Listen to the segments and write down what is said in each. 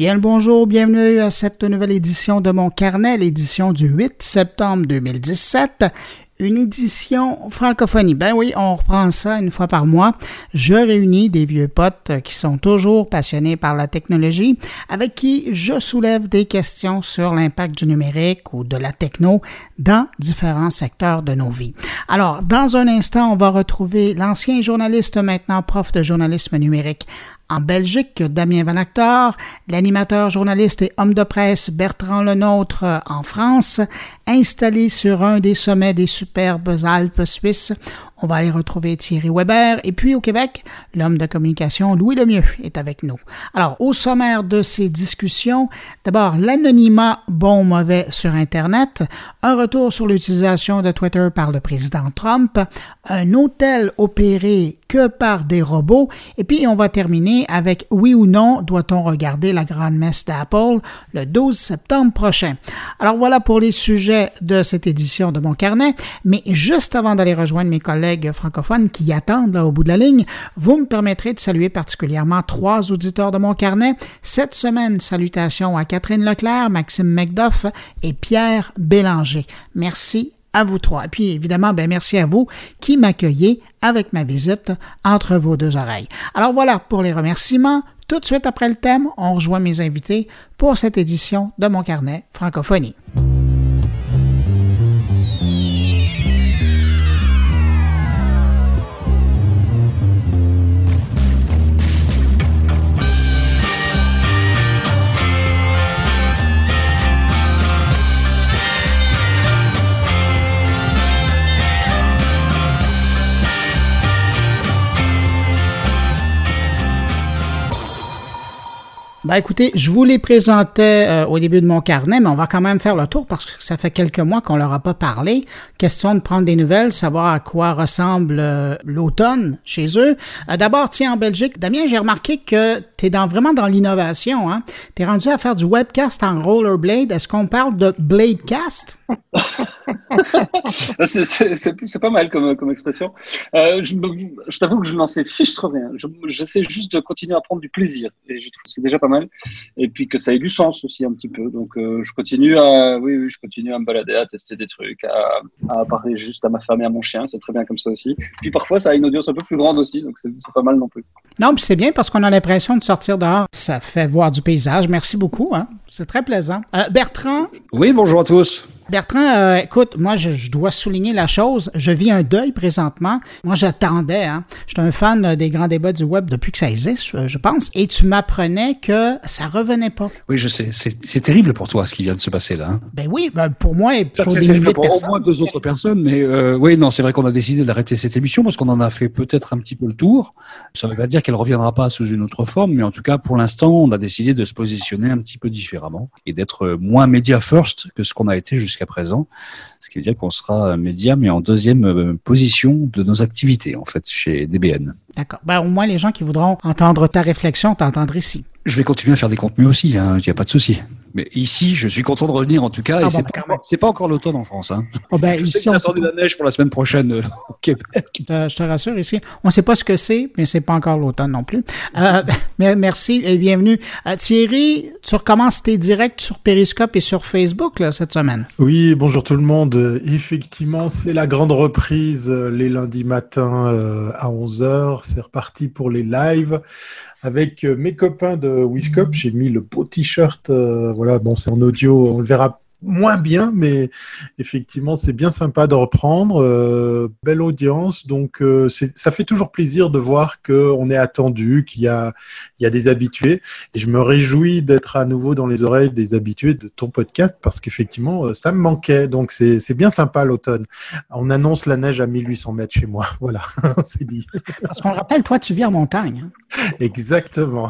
Bien le bonjour, bienvenue à cette nouvelle édition de mon carnet, l'édition du 8 septembre 2017 une édition francophonie. Ben oui, on reprend ça une fois par mois. Je réunis des vieux potes qui sont toujours passionnés par la technologie, avec qui je soulève des questions sur l'impact du numérique ou de la techno dans différents secteurs de nos vies. Alors, dans un instant, on va retrouver l'ancien journaliste, maintenant prof de journalisme numérique en Belgique, Damien Van Actor, l'animateur, journaliste et homme de presse Bertrand Lenôtre en France, installé sur un des sommets des superbes Alpes suisses. On va aller retrouver Thierry Weber. Et puis au Québec, l'homme de communication Louis Lemieux est avec nous. Alors, au sommaire de ces discussions, d'abord l'anonymat bon mauvais sur Internet, un retour sur l'utilisation de Twitter par le président Trump, un hôtel opéré que par des robots, et puis on va terminer avec oui ou non doit-on regarder la grande messe d'Apple le 12 septembre prochain? Alors voilà pour les sujets de cette édition de mon carnet, mais juste avant d'aller rejoindre mes collègues francophones qui attendent là, au bout de la ligne, vous me permettrez de saluer particulièrement trois auditeurs de mon carnet. Cette semaine, salutations à Catherine Leclerc, Maxime McDuff et Pierre Bélanger. Merci à vous trois. Et puis évidemment, ben merci à vous qui m'accueillez avec ma visite entre vos deux oreilles. Alors voilà pour les remerciements. Tout de suite après le thème, on rejoint mes invités pour cette édition de mon carnet francophonie. Ben écoutez, je vous les présentais euh, au début de mon carnet, mais on va quand même faire le tour parce que ça fait quelques mois qu'on leur a pas parlé. Question de prendre des nouvelles, savoir à quoi ressemble euh, l'automne chez eux. Euh, d'abord, tiens, en Belgique, Damien, j'ai remarqué que tu es vraiment dans l'innovation. Hein? Tu es rendu à faire du webcast en rollerblade. Est-ce qu'on parle de Bladecast? c'est pas mal comme, expression. Je, je t'avoue que je n'en sais fiche trop rien. J'essaie juste de continuer à prendre du plaisir. Et je trouve c'est déjà pas mal. Et puis que ça ait du sens aussi un petit peu. Donc euh, je continue à, oui, oui, je continue à me balader, à tester des trucs, à, à parler juste à ma femme et à mon chien. C'est très bien comme ça aussi. Puis parfois, ça a une audience un peu plus grande aussi. Donc c'est pas mal non plus. Non, puis c'est bien parce qu'on a l'impression de sortir dehors. Ça fait voir du paysage. Merci beaucoup. Hein? C'est très plaisant. Euh, Bertrand? Oui, bonjour à tous. Bertrand, euh, écoute, moi, je, dois souligner la chose. Je vis un deuil présentement. Moi, j'attendais. Hein. J'étais un fan des grands débats du web depuis que ça existe, je pense. Et tu m'apprenais que ça revenait pas. Oui, je sais. C'est terrible pour toi ce qui vient de se passer là. Hein. Ben oui, ben pour moi et pour des de personnes. Au moins deux autres personnes, mais euh, oui, non, c'est vrai qu'on a décidé d'arrêter cette émission parce qu'on en a fait peut-être un petit peu le tour. Ça ne veut pas dire qu'elle reviendra pas sous une autre forme, mais en tout cas, pour l'instant, on a décidé de se positionner un petit peu différemment et d'être moins média first que ce qu'on a été jusqu'à présent, ce qui veut dire qu'on sera média, mais en deuxième euh, position de nos activités, en fait, chez DBN. D'accord. Ben, au moins, les gens qui voudront entendre ta réflexion t'entendrent ici. Je vais continuer à faire des contenus aussi, hein, il n'y a pas de souci. Mais ici, je suis content de revenir en tout cas. Ah et c'est pas, pas, encore l'automne en France. Hein. Oh ben, je ici, sais on de la neige pour la semaine prochaine euh, au Québec. je te rassure, ici, on ne sait pas ce que c'est, mais c'est pas encore l'automne non plus. Euh, merci et bienvenue. Euh, Thierry, tu recommences tes directs sur Periscope et sur Facebook là, cette semaine. Oui, bonjour tout le monde. Effectivement, c'est la grande reprise les lundis matins à 11h. C'est reparti pour les lives avec euh, mes copains de Wiscop. J'ai mis le beau t-shirt. Euh, voilà, bon, c'est en audio, on le verra moins bien, mais effectivement, c'est bien sympa de reprendre. Euh, belle audience, donc euh, ça fait toujours plaisir de voir qu'on est attendu, qu'il y a, il y a des habitués. Et je me réjouis d'être à nouveau dans les oreilles des habitués de ton podcast parce qu'effectivement, euh, ça me manquait. Donc c'est bien sympa l'automne. On annonce la neige à 1800 mètres chez moi. Voilà, c'est dit. Parce qu'on rappelle, toi, tu vis en montagne. Hein. Exactement.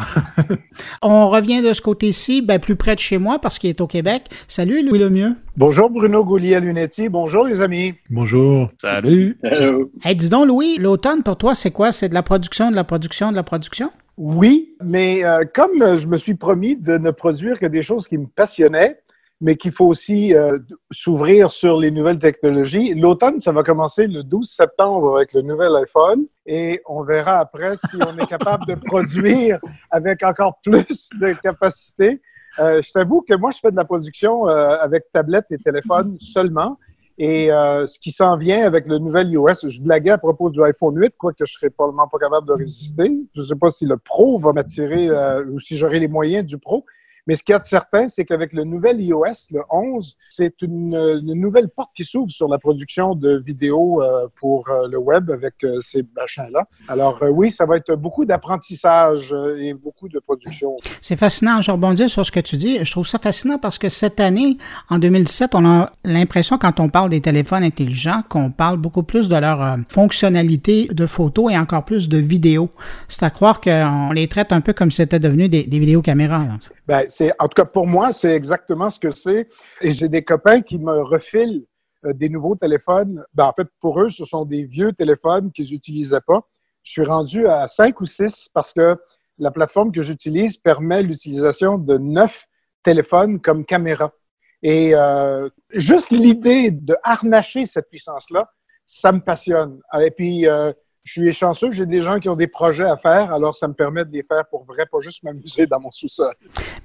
On revient de ce côté-ci, ben, plus près de chez moi parce qu'il est au Québec. Salut, Louis le mieux? Bonjour Bruno Goulier-Lunetti. Bonjour les amis. Bonjour. Salut. Hello. Hey, dis donc, Louis, l'automne pour toi, c'est quoi? C'est de la production, de la production, de la production? Oui, mais euh, comme je me suis promis de ne produire que des choses qui me passionnaient, mais qu'il faut aussi euh, s'ouvrir sur les nouvelles technologies. L'automne, ça va commencer le 12 septembre avec le nouvel iPhone et on verra après si on est capable de produire avec encore plus de capacité. Euh, je t'avoue que moi, je fais de la production euh, avec tablette et téléphone seulement. Et euh, ce qui s'en vient avec le nouvel iOS, je blaguais à propos du iPhone 8, quoique je serais probablement pas capable de résister. Je ne sais pas si le Pro va m'attirer ou si j'aurai les moyens du Pro. Mais ce qu'il y a de certain, c'est qu'avec le nouvel iOS, le 11, c'est une, nouvelle porte qui s'ouvre sur la production de vidéos euh, pour euh, le web avec euh, ces machins-là. Alors oui, ça va être beaucoup d'apprentissage et beaucoup de production. C'est fascinant. Je rebondis sur ce que tu dis. Je trouve ça fascinant parce que cette année, en 2017, on a l'impression, quand on parle des téléphones intelligents, qu'on parle beaucoup plus de leur fonctionnalité de photos et encore plus de vidéos. C'est à croire qu'on les traite un peu comme si c'était devenu des, des vidéocaméras. Ben, c'est, en tout cas, pour moi, c'est exactement ce que c'est. Et j'ai des copains qui me refilent euh, des nouveaux téléphones. Ben, en fait, pour eux, ce sont des vieux téléphones qu'ils n'utilisaient pas. Je suis rendu à cinq ou six parce que la plateforme que j'utilise permet l'utilisation de neuf téléphones comme caméra. Et euh, juste l'idée de harnacher cette puissance-là, ça me passionne. Et puis, euh, je suis chanceux, j'ai des gens qui ont des projets à faire, alors ça me permet de les faire pour vrai, pas juste m'amuser dans mon sous-sol.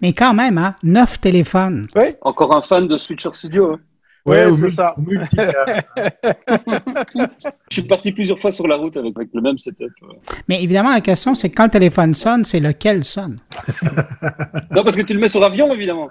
Mais quand même, hein, neuf téléphones. Oui. Encore un fan de Switcher Studio. Hein. Oui, c'est ça. je suis parti plusieurs fois sur la route avec, le même setup. Mais évidemment, la question, c'est quand le téléphone sonne, c'est lequel sonne? non, parce que tu le mets sur avion, évidemment.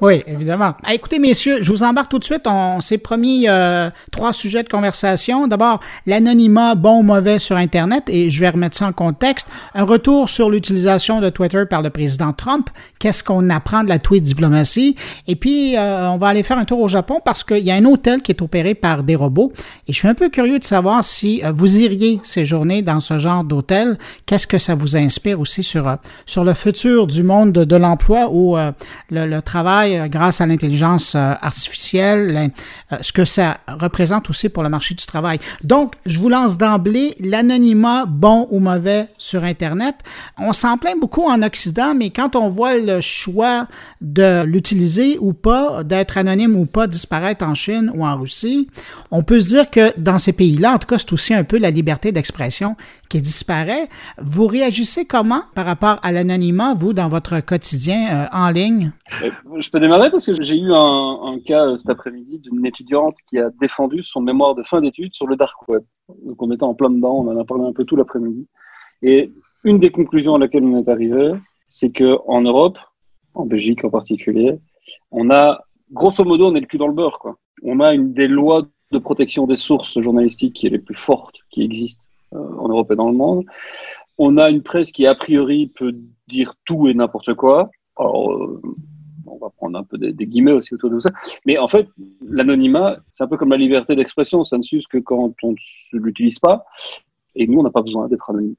Oui, évidemment. Ah, écoutez, messieurs, je vous embarque tout de suite. On s'est promis euh, trois sujets de conversation. D'abord, l'anonymat bon ou mauvais sur Internet, et je vais remettre ça en contexte. Un retour sur l'utilisation de Twitter par le président Trump. Qu'est-ce qu'on apprend de la tweet diplomatie? Et puis, euh, on va aller faire un tour au Japon parce qu'il y a un hôtel qui est opéré par des robots. Et je suis un peu curieux de savoir si euh, vous iriez séjourner dans ce genre d'hôtel. Qu'est-ce que ça vous inspire aussi sur, sur le futur du monde de, de l'emploi ou le le, travail euh, grâce à l'intelligence euh, artificielle, euh, ce que ça représente aussi pour le marché du travail. Donc, je vous lance d'emblée l'anonymat bon ou mauvais sur Internet. On s'en plaint beaucoup en Occident, mais quand on voit le choix de l'utiliser ou pas, d'être anonyme ou pas disparaître en Chine ou en Russie, on peut se dire que dans ces pays-là, en tout cas, c'est aussi un peu la liberté d'expression qui disparaît. Vous réagissez comment par rapport à l'anonymat, vous, dans votre quotidien en ligne? Je peux démarrer parce que j'ai eu un, cas euh, cet après-midi d'une étudiante qui a défendu son mémoire de fin d'études sur le dark web. Donc on était en plein dedans, on en a parlé un peu tout l'après-midi. Et une des conclusions à laquelle on est arrivé, c'est que en Europe, en Belgique en particulier, on a grosso modo on est le cul dans le beurre quoi. On a une des lois de protection des sources journalistiques qui est les plus fortes qui existent euh, en Europe et dans le monde. On a une presse qui a priori peut dire tout et n'importe quoi. Alors, euh, va prendre un peu des, guillemets aussi autour de ça. Mais en fait, l'anonymat, c'est un peu comme la liberté d'expression. Ça ne s'use que quand on ne l'utilise pas. Et nous, on n'a pas besoin d'être anonyme.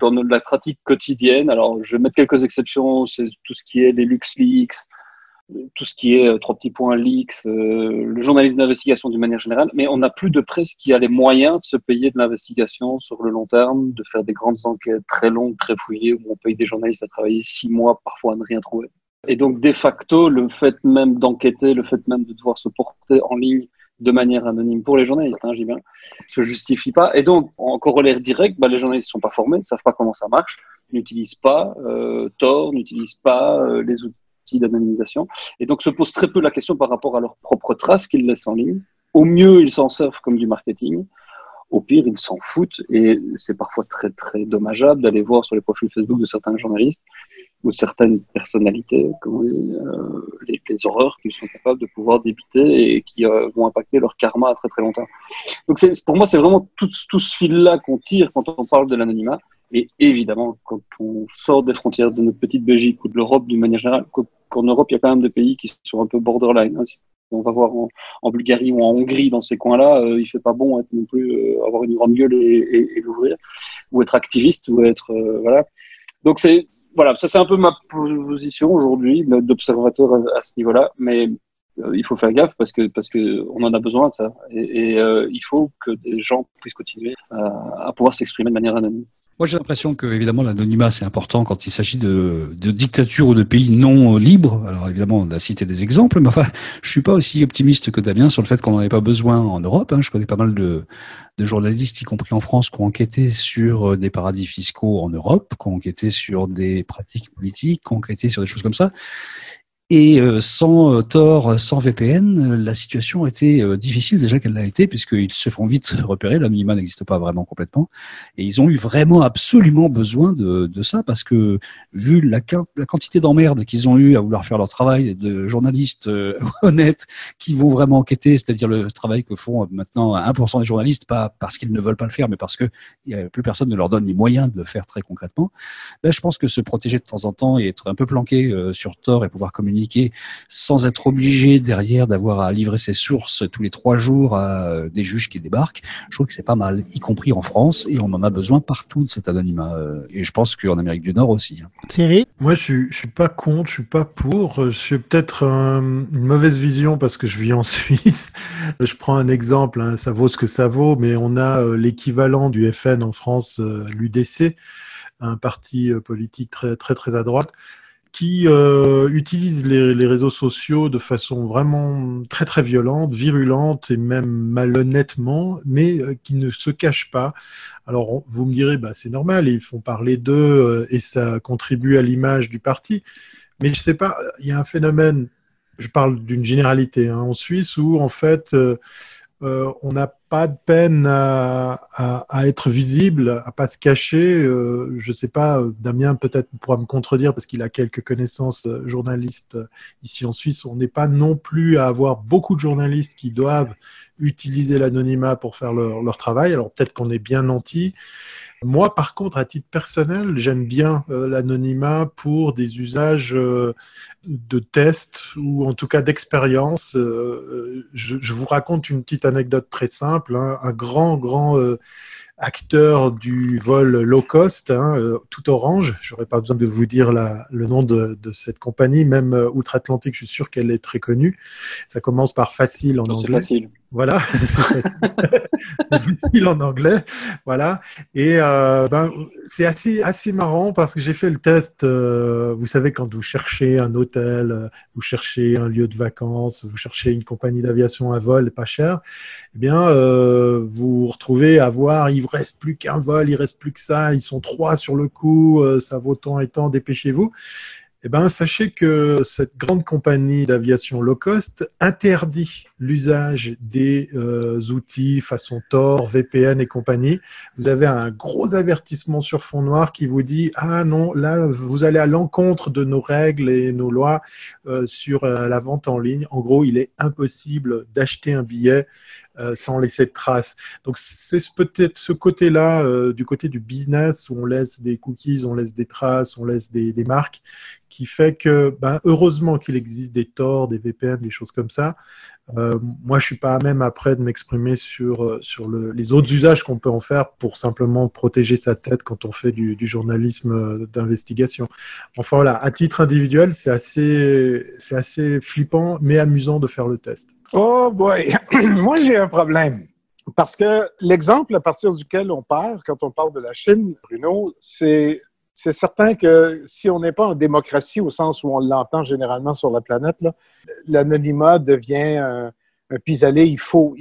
Dans la pratique quotidienne, alors je vais mettre quelques exceptions, c'est tout ce qui est les LuxLeaks, tout ce qui est euh, trois petits points leaks, euh, le journalisme d'investigation d'une manière générale, mais on n'a plus de presse qui a les moyens de se payer de l'investigation sur le long terme, de faire des grandes enquêtes très longues, très fouillées, où on paye des journalistes à travailler six mois parfois à ne rien trouver. Et donc, de facto, le fait même d'enquêter, le fait même de devoir se porter en ligne de manière anonyme pour les journalistes, hein, j'y viens, se justifie pas. Et donc, en corollaire direct, bah, les journalistes ne sont pas formés, ne savent pas comment ça marche, n'utilisent pas euh, Tor, n'utilisent pas euh, les outils d'anonymisation. Et donc, se posent très peu la question par rapport à leurs propres traces qu'ils laissent en ligne. Au mieux, ils s'en servent comme du marketing. Au pire, ils s'en foutent. Et c'est parfois très, très dommageable d'aller voir sur les profils Facebook de certains journalistes ou certaines personnalités, comment euh, les, les, horreurs qu'ils sont capables de pouvoir débiter et qui euh, vont impacter leur karma à très très longtemps. Donc pour moi, c'est vraiment tout, tout ce fil-là qu'on tire quand on parle de l'anonymat. Et évidemment, quand on sort des frontières de notre petite Belgique ou de l'Europe d'une manière générale, qu'en Europe, il y a quand même des pays qui sont un peu borderline. Hein. On va voir en, en, Bulgarie ou en Hongrie, dans ces coins-là, euh, il fait pas bon être non plus euh, avoir une grande gueule et, et, et l'ouvrir, ou être activiste, ou être euh, voilà. Donc c'est voilà, ça c'est un peu ma position aujourd'hui d'observateur à, ce niveau-là, mais euh, il faut faire gaffe parce que parce que on en a besoin de ça et, euh, il faut que des gens puissent continuer à pouvoir s'exprimer de manière anonyme. Moi, j'ai l'impression que, évidemment, l'anonymat, c'est important quand il s'agit de, dictatures ou de pays non libres. Alors, évidemment, on a cité des exemples, mais enfin, je suis pas aussi optimiste que Damien sur le fait qu'on n'en ait pas besoin en Europe. Hein. Je connais pas mal de, de journalistes, y compris en France, qui ont enquêté sur des paradis fiscaux en Europe, qui ont enquêté sur des pratiques politiques, qui ont enquêté sur des choses comme ça. Et euh, sans euh, Tor, sans VPN, euh, la situation était difficile déjà qu'elle l'a été, puisqu'ils se font vite repérer. L'anonymat n'existe pas vraiment complètement. Et ils ont eu vraiment absolument besoin de, ça, parce que vu la, la quantité d'emmerdes qu'ils ont eu à vouloir faire leur travail de journalistes honnêtes qui vont vraiment enquêter, c'est-à-dire le travail que font maintenant 1% des journalistes, pas parce qu'ils ne veulent pas le faire, mais parce que plus personne ne leur donne les moyens de le faire très concrètement, ben, je pense que se protéger de temps en temps et être un peu planqué sur Tor et pouvoir communiquer sans être obligé derrière d'avoir à livrer ses sources tous les trois jours à des juges qui débarquent, je trouve que c'est pas mal, y compris en France, et on en a besoin partout de cet anonymat. Euh, et je pense qu'en Amérique du Nord aussi. Hein. Thierry? Moi, je suis, je suis pas contre, je suis pas pour. Je suis peut-être une mauvaise vision parce que je vis en Suisse. Je prends un exemple, hein, ça vaut ce que ça vaut, mais on a euh, l'équivalent du FN en France, euh, l'UDC, un parti politique très très très à droite qui euh, utilisent les, réseaux sociaux de façon vraiment très très violente, virulente et même malhonnêtement, mais euh, qui ne se cachent pas. Alors vous me direz, bah, c'est normal, ils font parler d'eux euh, et ça contribue à l'image du parti. Mais je sais pas, il y a un phénomène, je parle d'une généralité hein, en Suisse où en fait euh, euh, on n'a pas de peine à, être visible, à pas se cacher. Euh, je ne sais pas, Damien peut-être pourra me contredire parce qu'il a quelques connaissances euh, journalistes ici en Suisse. On n'est pas non plus à avoir beaucoup de journalistes qui doivent utiliser l'anonymat pour faire leur, leur travail. Alors peut-être qu'on est bien nanti. Moi, par contre, à titre personnel, j'aime bien euh, l'anonymat pour des usages euh, de tests ou en tout cas d'expérience. Euh, je, je, vous raconte une petite anecdote très simple. Hein. Un grand, grand acteur du vol low cost, hein, tout orange. J'aurais pas besoin de vous dire la, le nom de, de, cette compagnie, même outre-Atlantique, je suis sûr qu'elle est très connue. Ça commence par facile en anglais. Facile. Voilà, c'est facile. en anglais. Voilà. Et euh, ben, c'est assez, assez marrant parce que j'ai fait le test. Euh, vous savez, quand vous cherchez un hôtel, euh, vous cherchez un lieu de vacances, vous cherchez une compagnie d'aviation à vol pas cher, eh bien, euh, vous vous retrouvez à voir, il reste plus qu'un vol, il reste plus que ça, ils sont trois sur le coup, euh, ça vaut tant et tant, dépêchez-vous. Eh ben, sachez que cette grande compagnie d'aviation low cost interdit l'usage des euh, outils façon Tor, VPN et compagnie. Vous avez un gros avertissement sur fond noir qui vous dit ah non là vous allez à l'encontre de nos règles et nos lois euh, sur euh, la vente en ligne. En gros, il est impossible d'acheter un billet sans laisser de traces. Donc c'est peut-être ce côté-là, euh, du côté du business, où on laisse des cookies, on laisse des traces, on laisse des, des marques, qui fait que, ben, heureusement qu'il existe des torts, des VPN, des choses comme ça. Euh, moi, je suis pas à même après de m'exprimer sur, euh, sur le, les autres usages qu'on peut en faire pour simplement protéger sa tête quand on fait du, du journalisme d'investigation. Enfin voilà, à titre individuel, c'est assez, c'est assez flippant, mais amusant de faire le test. Oh boy, moi j'ai un problème. Parce que l'exemple à partir duquel on part quand on parle de la Chine, Bruno, c'est c'est certain que si on n'est pas en démocratie au sens où on l'entend généralement sur la planète, l'anonymat devient un, pis-aller. Il faut,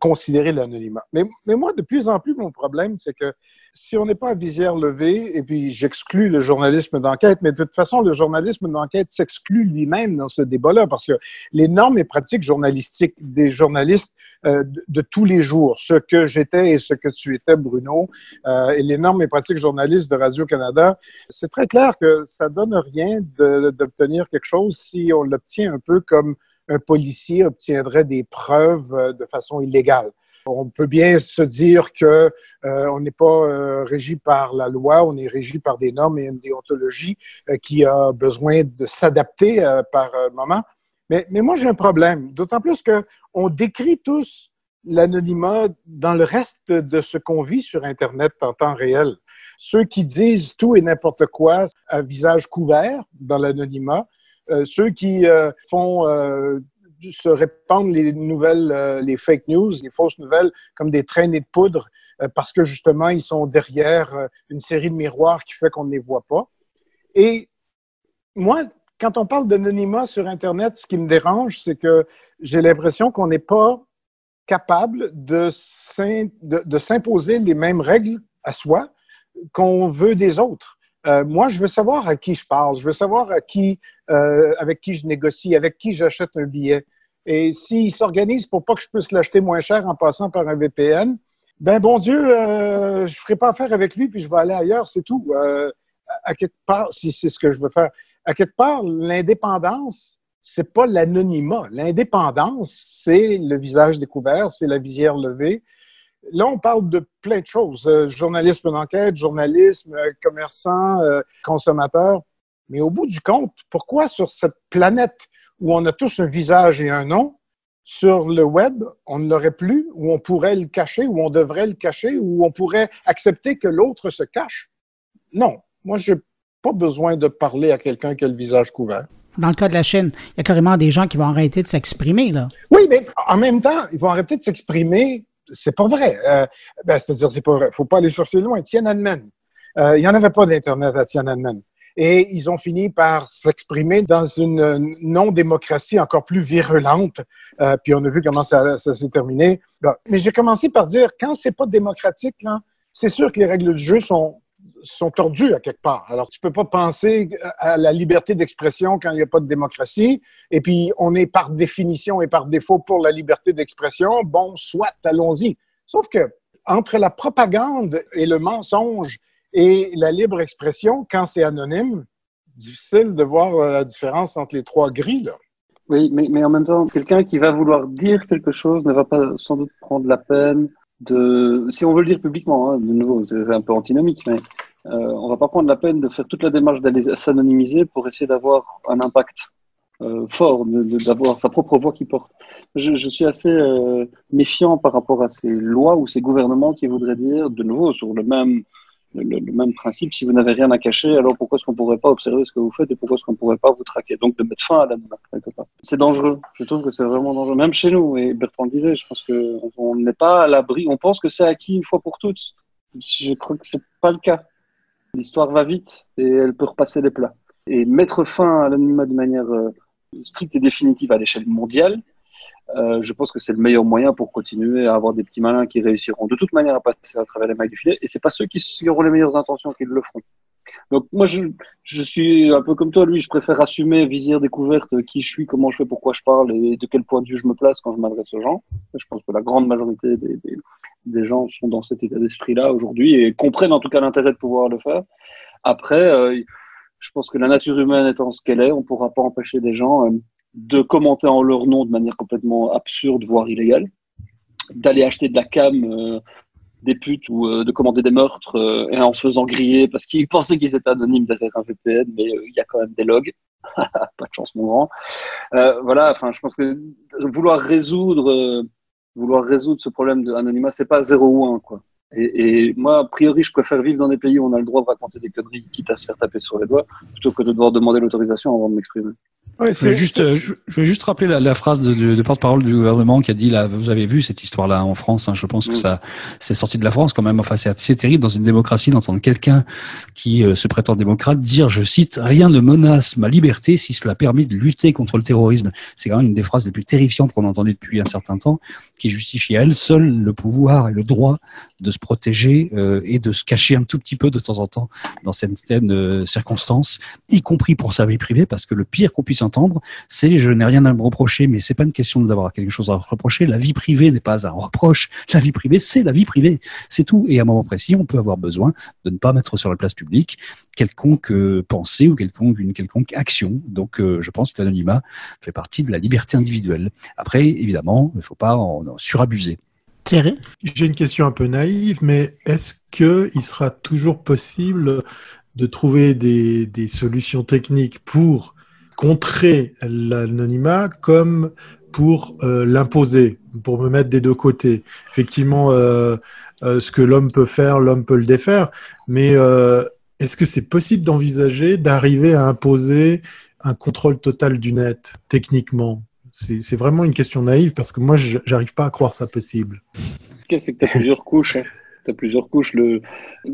considérer l'anonymat. Mais moi, de plus en plus, mon problème, c'est que si on n'est pas à visière levée, et puis j'exclus le journalisme d'enquête, mais de toute façon, le journalisme d'enquête s'exclut lui-même dans ce débat-là, parce que les normes et pratiques journalistiques des journalistes euh, de, tous les jours, ce que j'étais et ce que tu étais, Bruno, euh, et les normes et pratiques journalistes de Radio-Canada, c'est très clair que ça donne rien d'obtenir quelque chose si on l'obtient un peu comme un policier obtiendrait des preuves euh, de façon illégale. On peut bien se dire que euh, on n'est pas euh, régi par la loi, on est régi par des normes et une déontologie euh, qui a besoin de s'adapter euh, par moment. Mais, mais moi, j'ai un problème, d'autant plus que on décrit tous l'anonymat dans le reste de ce qu'on vit sur Internet en temps réel. Ceux qui disent tout et n'importe quoi à visage couvert dans l'anonymat, euh, ceux qui euh, font se répandre les nouvelles, euh, les fake news, les fausses nouvelles, comme des traînées de poudre, euh, parce que justement, ils sont derrière euh, une série de miroirs qui fait qu'on ne les voit pas. Et moi, quand on parle d'anonymat sur Internet, ce qui me dérange, c'est que j'ai l'impression qu'on n'est pas capable de s'imposer les mêmes règles à soi qu'on veut des autres. Euh, moi, je veux savoir à qui je parle, je veux savoir à qui, euh, avec qui je négocie, avec qui j'achète un billet. Et s'il s'organise pour pas que je puisse l'acheter moins cher en passant par un VPN, ben bon Dieu, euh, je ferai pas affaire avec lui puis je vais aller ailleurs, c'est tout. Euh, à quelque part, si c'est ce que je veux faire, à quelque part, l'indépendance, c'est pas l'anonymat. L'indépendance, c'est le visage découvert, c'est la visière levée, Là, on parle de plein de choses. Euh, journalisme d'enquête, journalisme, euh, commerçant, euh, consommateur. Mais au bout du compte, pourquoi sur cette planète où on a tous un visage et un nom, sur le web, on ne l'aurait plus, où on pourrait le cacher, où on devrait le cacher, où on pourrait accepter que l'autre se cache? Non. Moi, je n'ai pas besoin de parler à quelqu'un qui a le visage couvert. Dans le cas de la Chine, il y a carrément des gens qui vont arrêter de s'exprimer, là. Oui, mais en même temps, ils vont arrêter de s'exprimer c'est pas vrai. Euh, ben, c'est-à-dire, c'est pas vrai. Faut pas aller chercher loin. Tiananmen. Euh, il n'y en avait pas d'Internet à Tiananmen. Et ils ont fini par s'exprimer dans une non-démocratie encore plus virulente. Euh, puis on a vu comment ça, s'est terminé. Mais j'ai commencé par dire, quand c'est pas démocratique, c'est sûr que les règles du jeu sont, sont tordues à quelque part. Alors, tu peux pas penser à la liberté d'expression quand il n'y a pas de démocratie. Et puis, on est par définition et par défaut pour la liberté d'expression. Bon, soit, allons-y. Sauf que entre la propagande et le mensonge et la libre expression, quand c'est anonyme, difficile de voir euh, la différence entre les trois grilles. Là. Oui, mais, mais en même temps, quelqu'un qui va vouloir dire quelque chose ne va pas sans doute prendre la peine de, si on veut le dire publiquement, hein, de nouveau, c'est un peu antinomique, mais euh, on va pas prendre la peine de faire toute la démarche d'aller s'anonymiser pour essayer d'avoir un impact euh, fort, d'avoir sa propre voix qui porte. Je, je suis assez euh, méfiant par rapport à ces lois ou ces gouvernements qui voudraient dire, de nouveau, sur le même le, même principe, si vous n'avez rien à cacher, alors pourquoi est-ce qu'on ne pourrait pas observer ce que vous faites et pourquoi est-ce qu'on ne pourrait pas vous traquer? Donc de mettre fin à la quelque part. C'est dangereux. Je trouve que c'est vraiment dangereux. Même chez nous, et Bertrand le disait, je pense qu'on n'est pas à l'abri. On pense que c'est acquis une fois pour toutes. Je crois que c'est pas le cas. L'histoire va vite et elle peut repasser les plats. Et mettre fin à l'anonymat de manière euh, stricte et définitive à l'échelle mondiale, euh, je pense que c'est le meilleur moyen pour continuer à avoir des petits malins qui réussiront de toute manière à passer à travers les mailles du filet. Et c'est pas ceux qui auront les meilleures intentions qui le feront. Donc moi, je, je, suis un peu comme toi, lui. Je préfère assumer, visière découverte, qui je suis, comment je fais, pourquoi je parle et de quel point de vue je me place quand je m'adresse aux gens. Je pense que la grande majorité des, des, gens sont dans cet état d'esprit-là aujourd'hui et comprennent en tout cas l'intérêt de pouvoir le faire. Après, euh, je pense que la nature humaine étant ce qu'elle est, on pourra pas empêcher des gens euh, de commenter en leur nom de manière complètement absurde, voire illégale, d'aller acheter de la cam euh, des putes ou euh, de commander des meurtres euh, et en se faisant griller parce qu'ils pensaient qu'ils étaient anonymes derrière un VPN, mais il y a quand même des logs. Pas de chance, mon grand. voilà, enfin, je pense que vouloir résoudre, vouloir résoudre ce problème d'anonymat, c'est pas 0 ou 1, quoi. Et, et, moi, a priori, je préfère vivre dans des pays où on a le droit de raconter des conneries, quitte à se faire taper sur les doigts, plutôt que de devoir demander l'autorisation avant de m'exprimer je, vais juste, euh, je, vais juste rappeler la, la phrase de, de, de porte-parole du gouvernement qui a dit là, vous avez vu cette histoire-là en France. Hein, je pense que mm. ça, c'est sorti de la France quand même. Enfin, c'est assez terrible dans une démocratie d'entendre quelqu'un qui euh, se prétend démocrate dire, je cite, rien ne menace ma liberté si cela permet de lutter contre le terrorisme. C'est quand même une des phrases les plus terrifiantes qu'on a entendues depuis un certain temps, qui justifie à elle seule le pouvoir et le droit de se protéger euh, et de se cacher un tout petit peu de temps en temps dans certaines euh, circonstances, y compris pour sa vie privée, parce que le pire qu'on puisse entendre, c'est je n'ai rien à me reprocher, mais c'est pas une question d'avoir quelque chose à reprocher. La vie privée n'est pas un reproche. La vie privée, c'est la vie privée. C'est tout. Et à un moment précis, on peut avoir besoin de ne pas mettre sur la place publique quelconque euh, pensée ou quelconque, une quelconque action. Donc, je pense que l'anonymat fait partie de la liberté individuelle. Après, évidemment, il ne faut pas en surabuser. J'ai une question un peu naïve, mais est-ce qu'il sera toujours possible de trouver des, solutions techniques pour contrer l'anonymat comme pour euh, l'imposer, pour me mettre des deux côtés? Effectivement, euh, euh, ce que l'homme peut faire, l'homme peut le défaire, mais est-ce que c'est possible d'envisager d'arriver à imposer un contrôle total du net, techniquement? C'est vraiment une question naïve parce que moi, j'arrive pas à croire ça possible. C'est que tu as plusieurs couches. Hein. Tu as plusieurs couches. Le,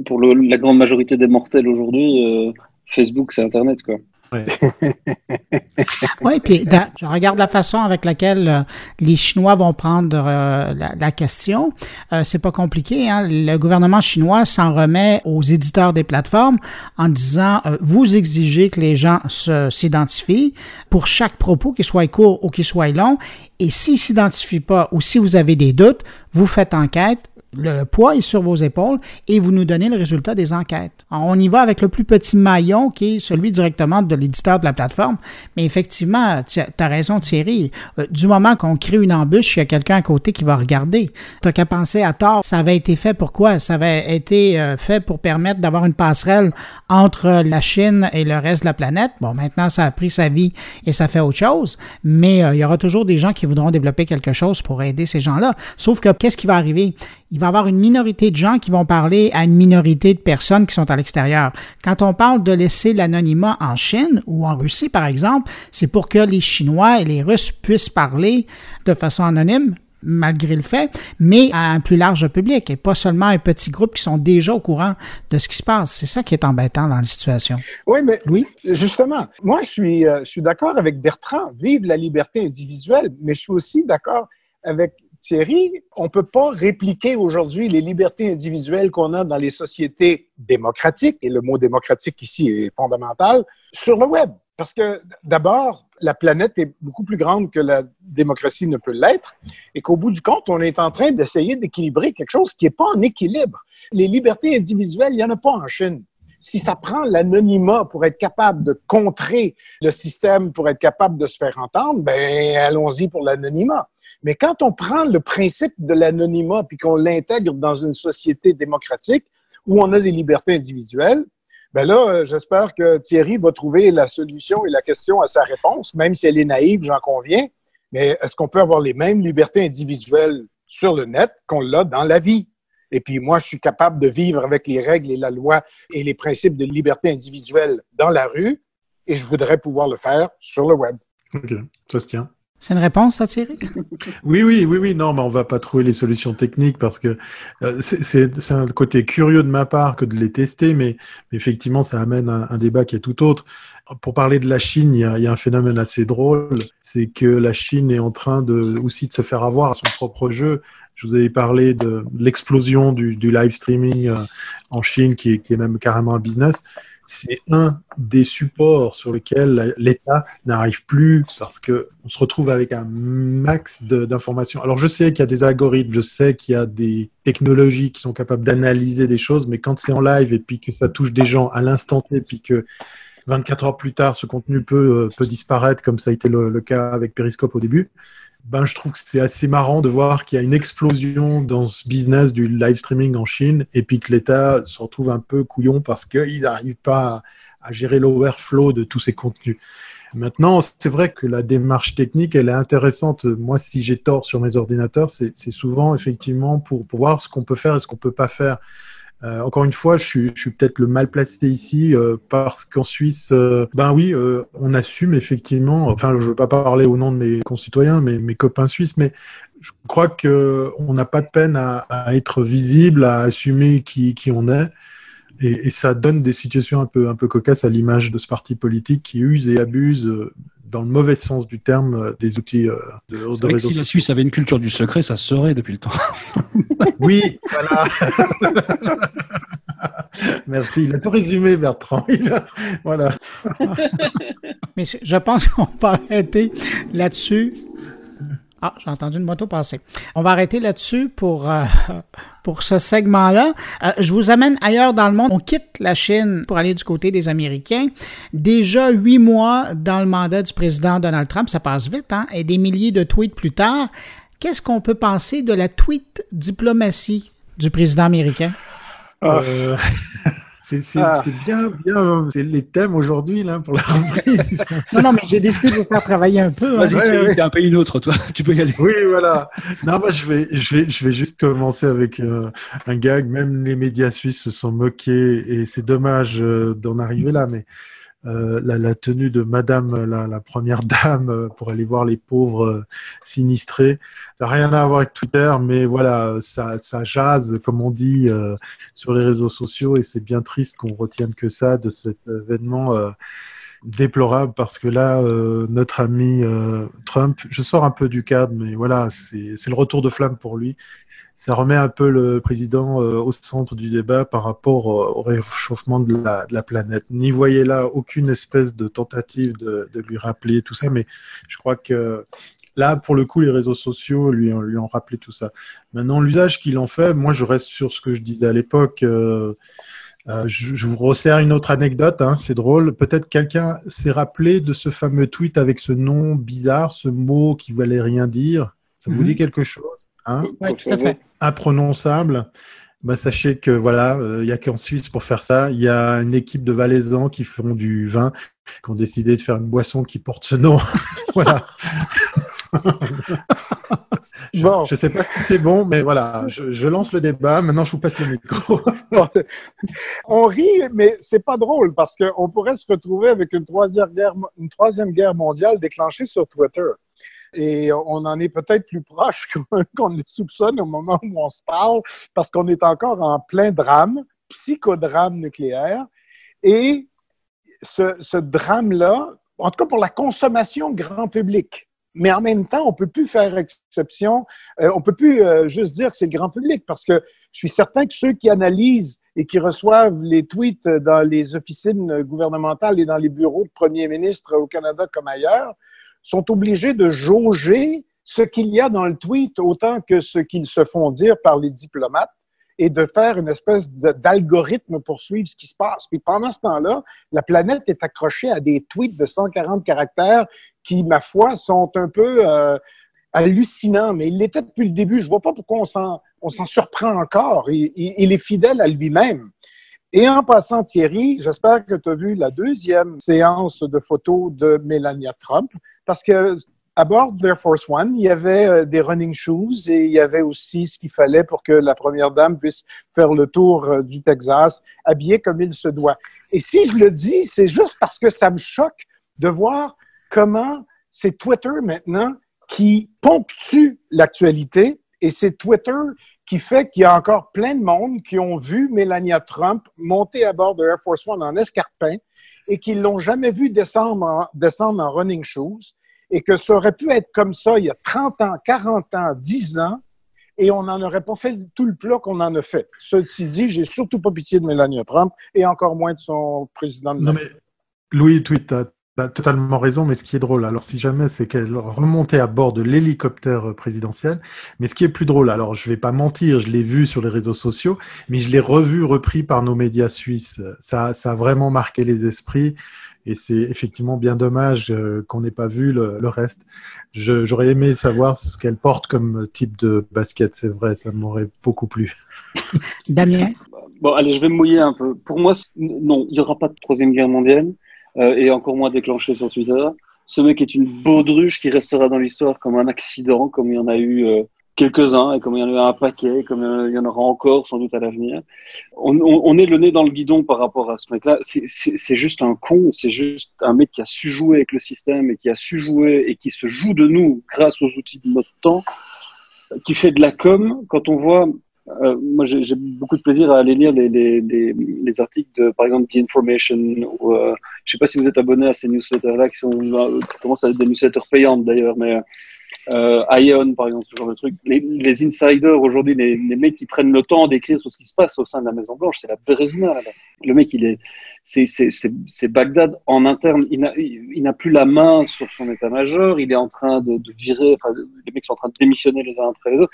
pour la grande majorité des mortels aujourd'hui, euh, Facebook, c'est Internet. quoi. Oui, ouais, puis je regarde la façon avec laquelle euh, les Chinois vont prendre euh, la, question. Euh, c'est pas compliqué. Hein? Le gouvernement chinois s'en remet aux éditeurs des plateformes en disant vous exigez que les gens s'identifient pour chaque propos, qu'il soit court ou qu'il soit long. Et s'ils s'identifient pas ou si vous avez des doutes, vous faites enquête, le poids est sur vos épaules et vous nous donnez le résultat des enquêtes. on y va avec le plus petit maillon qui est celui directement de l'éditeur de la plateforme. Mais effectivement, tu as raison Thierry, euh, du moment qu'on crée une embûche, il y a quelqu'un à côté qui va regarder. Tu qu'à penser à tort, ça avait été fait pourquoi? Ça avait été euh, fait pour permettre d'avoir une passerelle entre la Chine et le reste de la planète. Bon, maintenant, ça a pris sa vie et ça fait autre chose, mais euh, il y aura toujours des gens qui voudront développer quelque chose pour aider ces gens-là. Sauf que qu'est-ce qui va arriver? Il va y avoir une minorité de gens qui vont parler à une minorité de personnes qui sont à l'extérieur. Quand on parle de laisser l'anonymat en Chine ou en Russie, par exemple, c'est pour que les Chinois et les Russes puissent parler de façon anonyme malgré le fait, mais à un plus large public et pas seulement un petit groupe qui sont déjà au courant de ce qui se passe. C'est ça qui est embêtant dans la situation. Oui, mais oui? justement, moi, je suis, euh, je suis d'accord avec Bertrand. Vive la liberté individuelle, mais je suis aussi d'accord avec Thierry, on ne peut pas répliquer aujourd'hui les libertés individuelles qu'on a dans les sociétés démocratiques, et le mot démocratique ici est fondamental, sur le web. Parce que d'abord, la planète est beaucoup plus grande que la démocratie ne peut l'être, et qu'au bout du compte, on est en train d'essayer d'équilibrer quelque chose qui n'est pas en équilibre. Les libertés individuelles, il n'y en a pas en Chine si ça prend l'anonymat pour être capable de contrer le système, pour être capable de se faire entendre, ben allons-y pour l'anonymat. Mais quand on prend le principe de l'anonymat puis qu'on l'intègre dans une société démocratique où on a des libertés individuelles, ben là, euh, j'espère que Thierry va trouver la solution et la question à sa réponse, même si elle est naïve, j'en conviens. Mais est-ce qu'on peut avoir les mêmes libertés individuelles sur le net qu'on l'a dans la vie? Et puis moi, je suis capable de vivre avec les règles et la loi et les principes de liberté individuelle dans la rue, et je voudrais pouvoir le faire sur le web. OK, ça se tient. C'est une réponse, ça, Thierry? Oui, oui, oui, oui. Non, mais on va pas trouver les solutions techniques parce que euh, c'est un côté curieux de ma part que de les tester, mais, effectivement, ça amène un, un, débat qui est tout autre. Pour parler de la Chine, il y a, un phénomène assez drôle, c'est que la Chine est en train de aussi de se faire avoir à son propre jeu. Je vous avais parlé de l'explosion du, du, live streaming euh, en Chine, qui est, qui est même carrément un business c'est un des supports sur lesquels l'État n'arrive plus parce que on se retrouve avec un max d'informations. Alors je sais qu'il y a des algorithmes, je sais qu'il y a des technologies qui sont capables d'analyser des choses, mais quand c'est en live et puis que ça touche des gens à l'instant T, et puis que 24 heures plus tard, ce contenu peut, euh, peut disparaître, comme ça a été le cas avec Periscope au début, ben, je trouve que c'est assez marrant de voir qu'il y a une explosion dans ce business du live streaming en Chine et puis que l'État se retrouve un peu couillon parce qu'ils n'arrivent pas à, gérer l'overflow de tous ces contenus. Maintenant, c'est vrai que la démarche technique, elle est intéressante. Moi, si j'ai tort sur mes ordinateurs, c'est souvent effectivement pour, pour voir ce qu'on peut faire et ce qu'on peut pas faire. Euh, encore une fois, je suis, peut-être le mal placé ici euh, parce qu'en Suisse, euh, ben oui, on assume effectivement. Enfin, je ne veux pas parler au nom de mes concitoyens, mais mes copains suisses, mais je crois que on n'a pas de peine à, être visible, à assumer qui, qui on est. Et, et, ça donne des situations un peu, un peu cocasses à l'image de ce parti politique qui use et abuse dans le mauvais sens du terme, euh, des outils euh, de, de réseau. Si la Suisse avait une culture du secret, ça serait depuis le temps. oui, voilà. Merci, il a tout résumé, Bertrand. Voilà. Mais je pense qu'on va arrêter là-dessus. Ah, j'ai entendu une moto passer. On va arrêter là-dessus pour, euh, pour ce segment-là. Euh, je vous amène ailleurs dans le monde. On quitte la Chine pour aller du côté des Américains. Déjà huit mois dans le mandat du président Donald Trump, ça passe vite, hein? Et des milliers de tweets plus tard. Qu'est-ce qu'on peut penser de la tweet diplomatie du président américain? Euh... Ah. C'est bien, bien. C'est les thèmes aujourd'hui là pour la reprise. non, non, mais j'ai décidé de vous faire travailler un peu. Hein. Vas-y, tu un peu une autre, toi. Tu peux y aller. Oui, voilà. Non, moi, je vais, je vais, je vais juste commencer avec euh, un gag. Même les médias suisses se sont moqués et c'est dommage euh, d'en arriver là, mais euh, la, tenue de Madame la, première dame euh, pour aller voir les pauvres euh, sinistrés. Ça n'a rien à voir avec Twitter, mais voilà, ça, ça jase, comme on dit, sur les réseaux sociaux et c'est bien triste qu'on retienne que ça de cet événement déplorable parce que là, notre ami Trump, je sors un peu du cadre, mais voilà, c'est le retour de flamme pour lui ça remet un peu le président euh, au centre du débat par rapport au réchauffement de la, planète. N'y voyez là aucune espèce de tentative de, lui rappeler tout ça, mais je crois que là, pour le coup, les réseaux sociaux lui, lui ont rappelé tout ça. Maintenant, l'usage qu'il en fait, moi, je reste sur ce que je disais à l'époque. Euh, euh, je, vous resserre une autre anecdote, hein, c'est drôle. Peut-être quelqu'un s'est rappelé de ce fameux tweet avec ce nom bizarre, ce mot qui valait rien dire. Ça vous mhm. dit quelque chose? Hein Oui, tout à fait imprononçable, bah, sachez que voilà, il euh, n'y a qu'en Suisse pour faire ça. Il y a une équipe de Valaisans qui font du vin, qui ont décidé de faire une boisson qui porte ce nom. voilà. je ne sais pas si c'est bon, mais voilà, je, lance le débat. Maintenant, je vous passe le micro. on rit, mais c'est pas drôle parce qu'on pourrait se retrouver avec une troisième guerre, une troisième guerre mondiale déclenchée sur Twitter. Et on en est peut-être plus proche qu'on le soupçonne au moment où on se parle, parce qu'on est encore en plein drame, psychodrame nucléaire. Et ce, drame-là, en tout cas pour la consommation grand public, mais en même temps, on ne peut plus faire exception, euh, on ne peut plus euh, juste dire que c'est le grand public, parce que je suis certain que ceux qui analysent et qui reçoivent les tweets dans les officines gouvernementales et dans les bureaux de premiers ministres au Canada comme ailleurs, sont obligés de jauger ce qu'il y a dans le tweet autant que ce qu'ils se font dire par les diplomates et de faire une espèce d'algorithme pour suivre ce qui se passe. Puis pendant ce temps-là, la planète est accrochée à des tweets de 140 caractères qui, ma foi, sont un peu euh, hallucinants, mais il l'était depuis le début. Je vois pas pourquoi on s'en surprend encore. il est fidèle à lui-même. Et en passant, Thierry, j'espère que tu as vu la deuxième séance de photos de Melania Trump, parce que à bord d'Air Force One, il y avait euh, des running shoes et il y avait aussi ce qu'il fallait pour que la première dame puisse faire le tour euh, du Texas, habillée comme il se doit. Et si je le dis, c'est juste parce que ça me choque de voir comment c'est Twitter maintenant qui ponctue l'actualité et c'est Twitter qui fait qu'il y a encore plein de monde qui ont vu Melania Trump monter à bord de Air Force One en escarpin et qui l'ont jamais vu descendre en, descendre en running shoes et que ça aurait pu être comme ça il y a 30 ans, 40 ans, 10 ans et on n'en aurait pas fait tout le plat qu'on en a fait. Ceci dit, j'ai surtout pas pitié de Melania Trump et encore moins de son président de Non mais Louis, tweet, as totalement raison, mais ce qui est drôle, alors si jamais, c'est qu'elle remontait à bord de l'hélicoptère présidentiel. Mais ce qui est plus drôle, alors je vais pas mentir, je l'ai vu sur les réseaux sociaux, mais je l'ai revu repris par nos médias suisses. Ça, ça a vraiment marqué les esprits. Et c'est effectivement bien dommage euh, qu'on n'ait pas vu le, reste. J'aurais aimé savoir ce qu'elle porte comme type de basket, c'est vrai, ça m'aurait beaucoup plu. Damien? Bon, allez, je vais me mouiller un peu. Pour moi, non, il n'y aura pas de troisième guerre mondiale. Euh, et encore moins déclenché sur Twitter. Ce mec est une baudruche qui restera dans l'histoire comme un accident, comme il y en a eu euh, quelques-uns, et comme il y en a eu un paquet, comme il y en aura encore sans doute à l'avenir. On, on, est le nez dans le guidon par rapport à ce mec-là. C'est juste un con, c'est juste un mec qui a su jouer avec le système et qui a su jouer et qui se joue de nous grâce aux outils de notre temps, qui fait de la com. Quand on voit euh, moi, j'ai beaucoup de plaisir à aller lire les, les, les, les articles de, par exemple, The Information. Euh, je sais pas si vous êtes abonné à ces newsletters-là qui sont euh, qui commencent à être des newsletters payantes d'ailleurs, mais Ion, par exemple, ce genre de truc. Les, insiders aujourd'hui, les, mecs qui prennent le temps d'écrire sur ce qui se passe au sein de la Maison Blanche, c'est la Bérésina. Le mec, il est, c'est Bagdad en interne. Il n'a plus la main sur son état-major. Il est en train de, virer. Les mecs sont en train de démissionner les uns après les autres.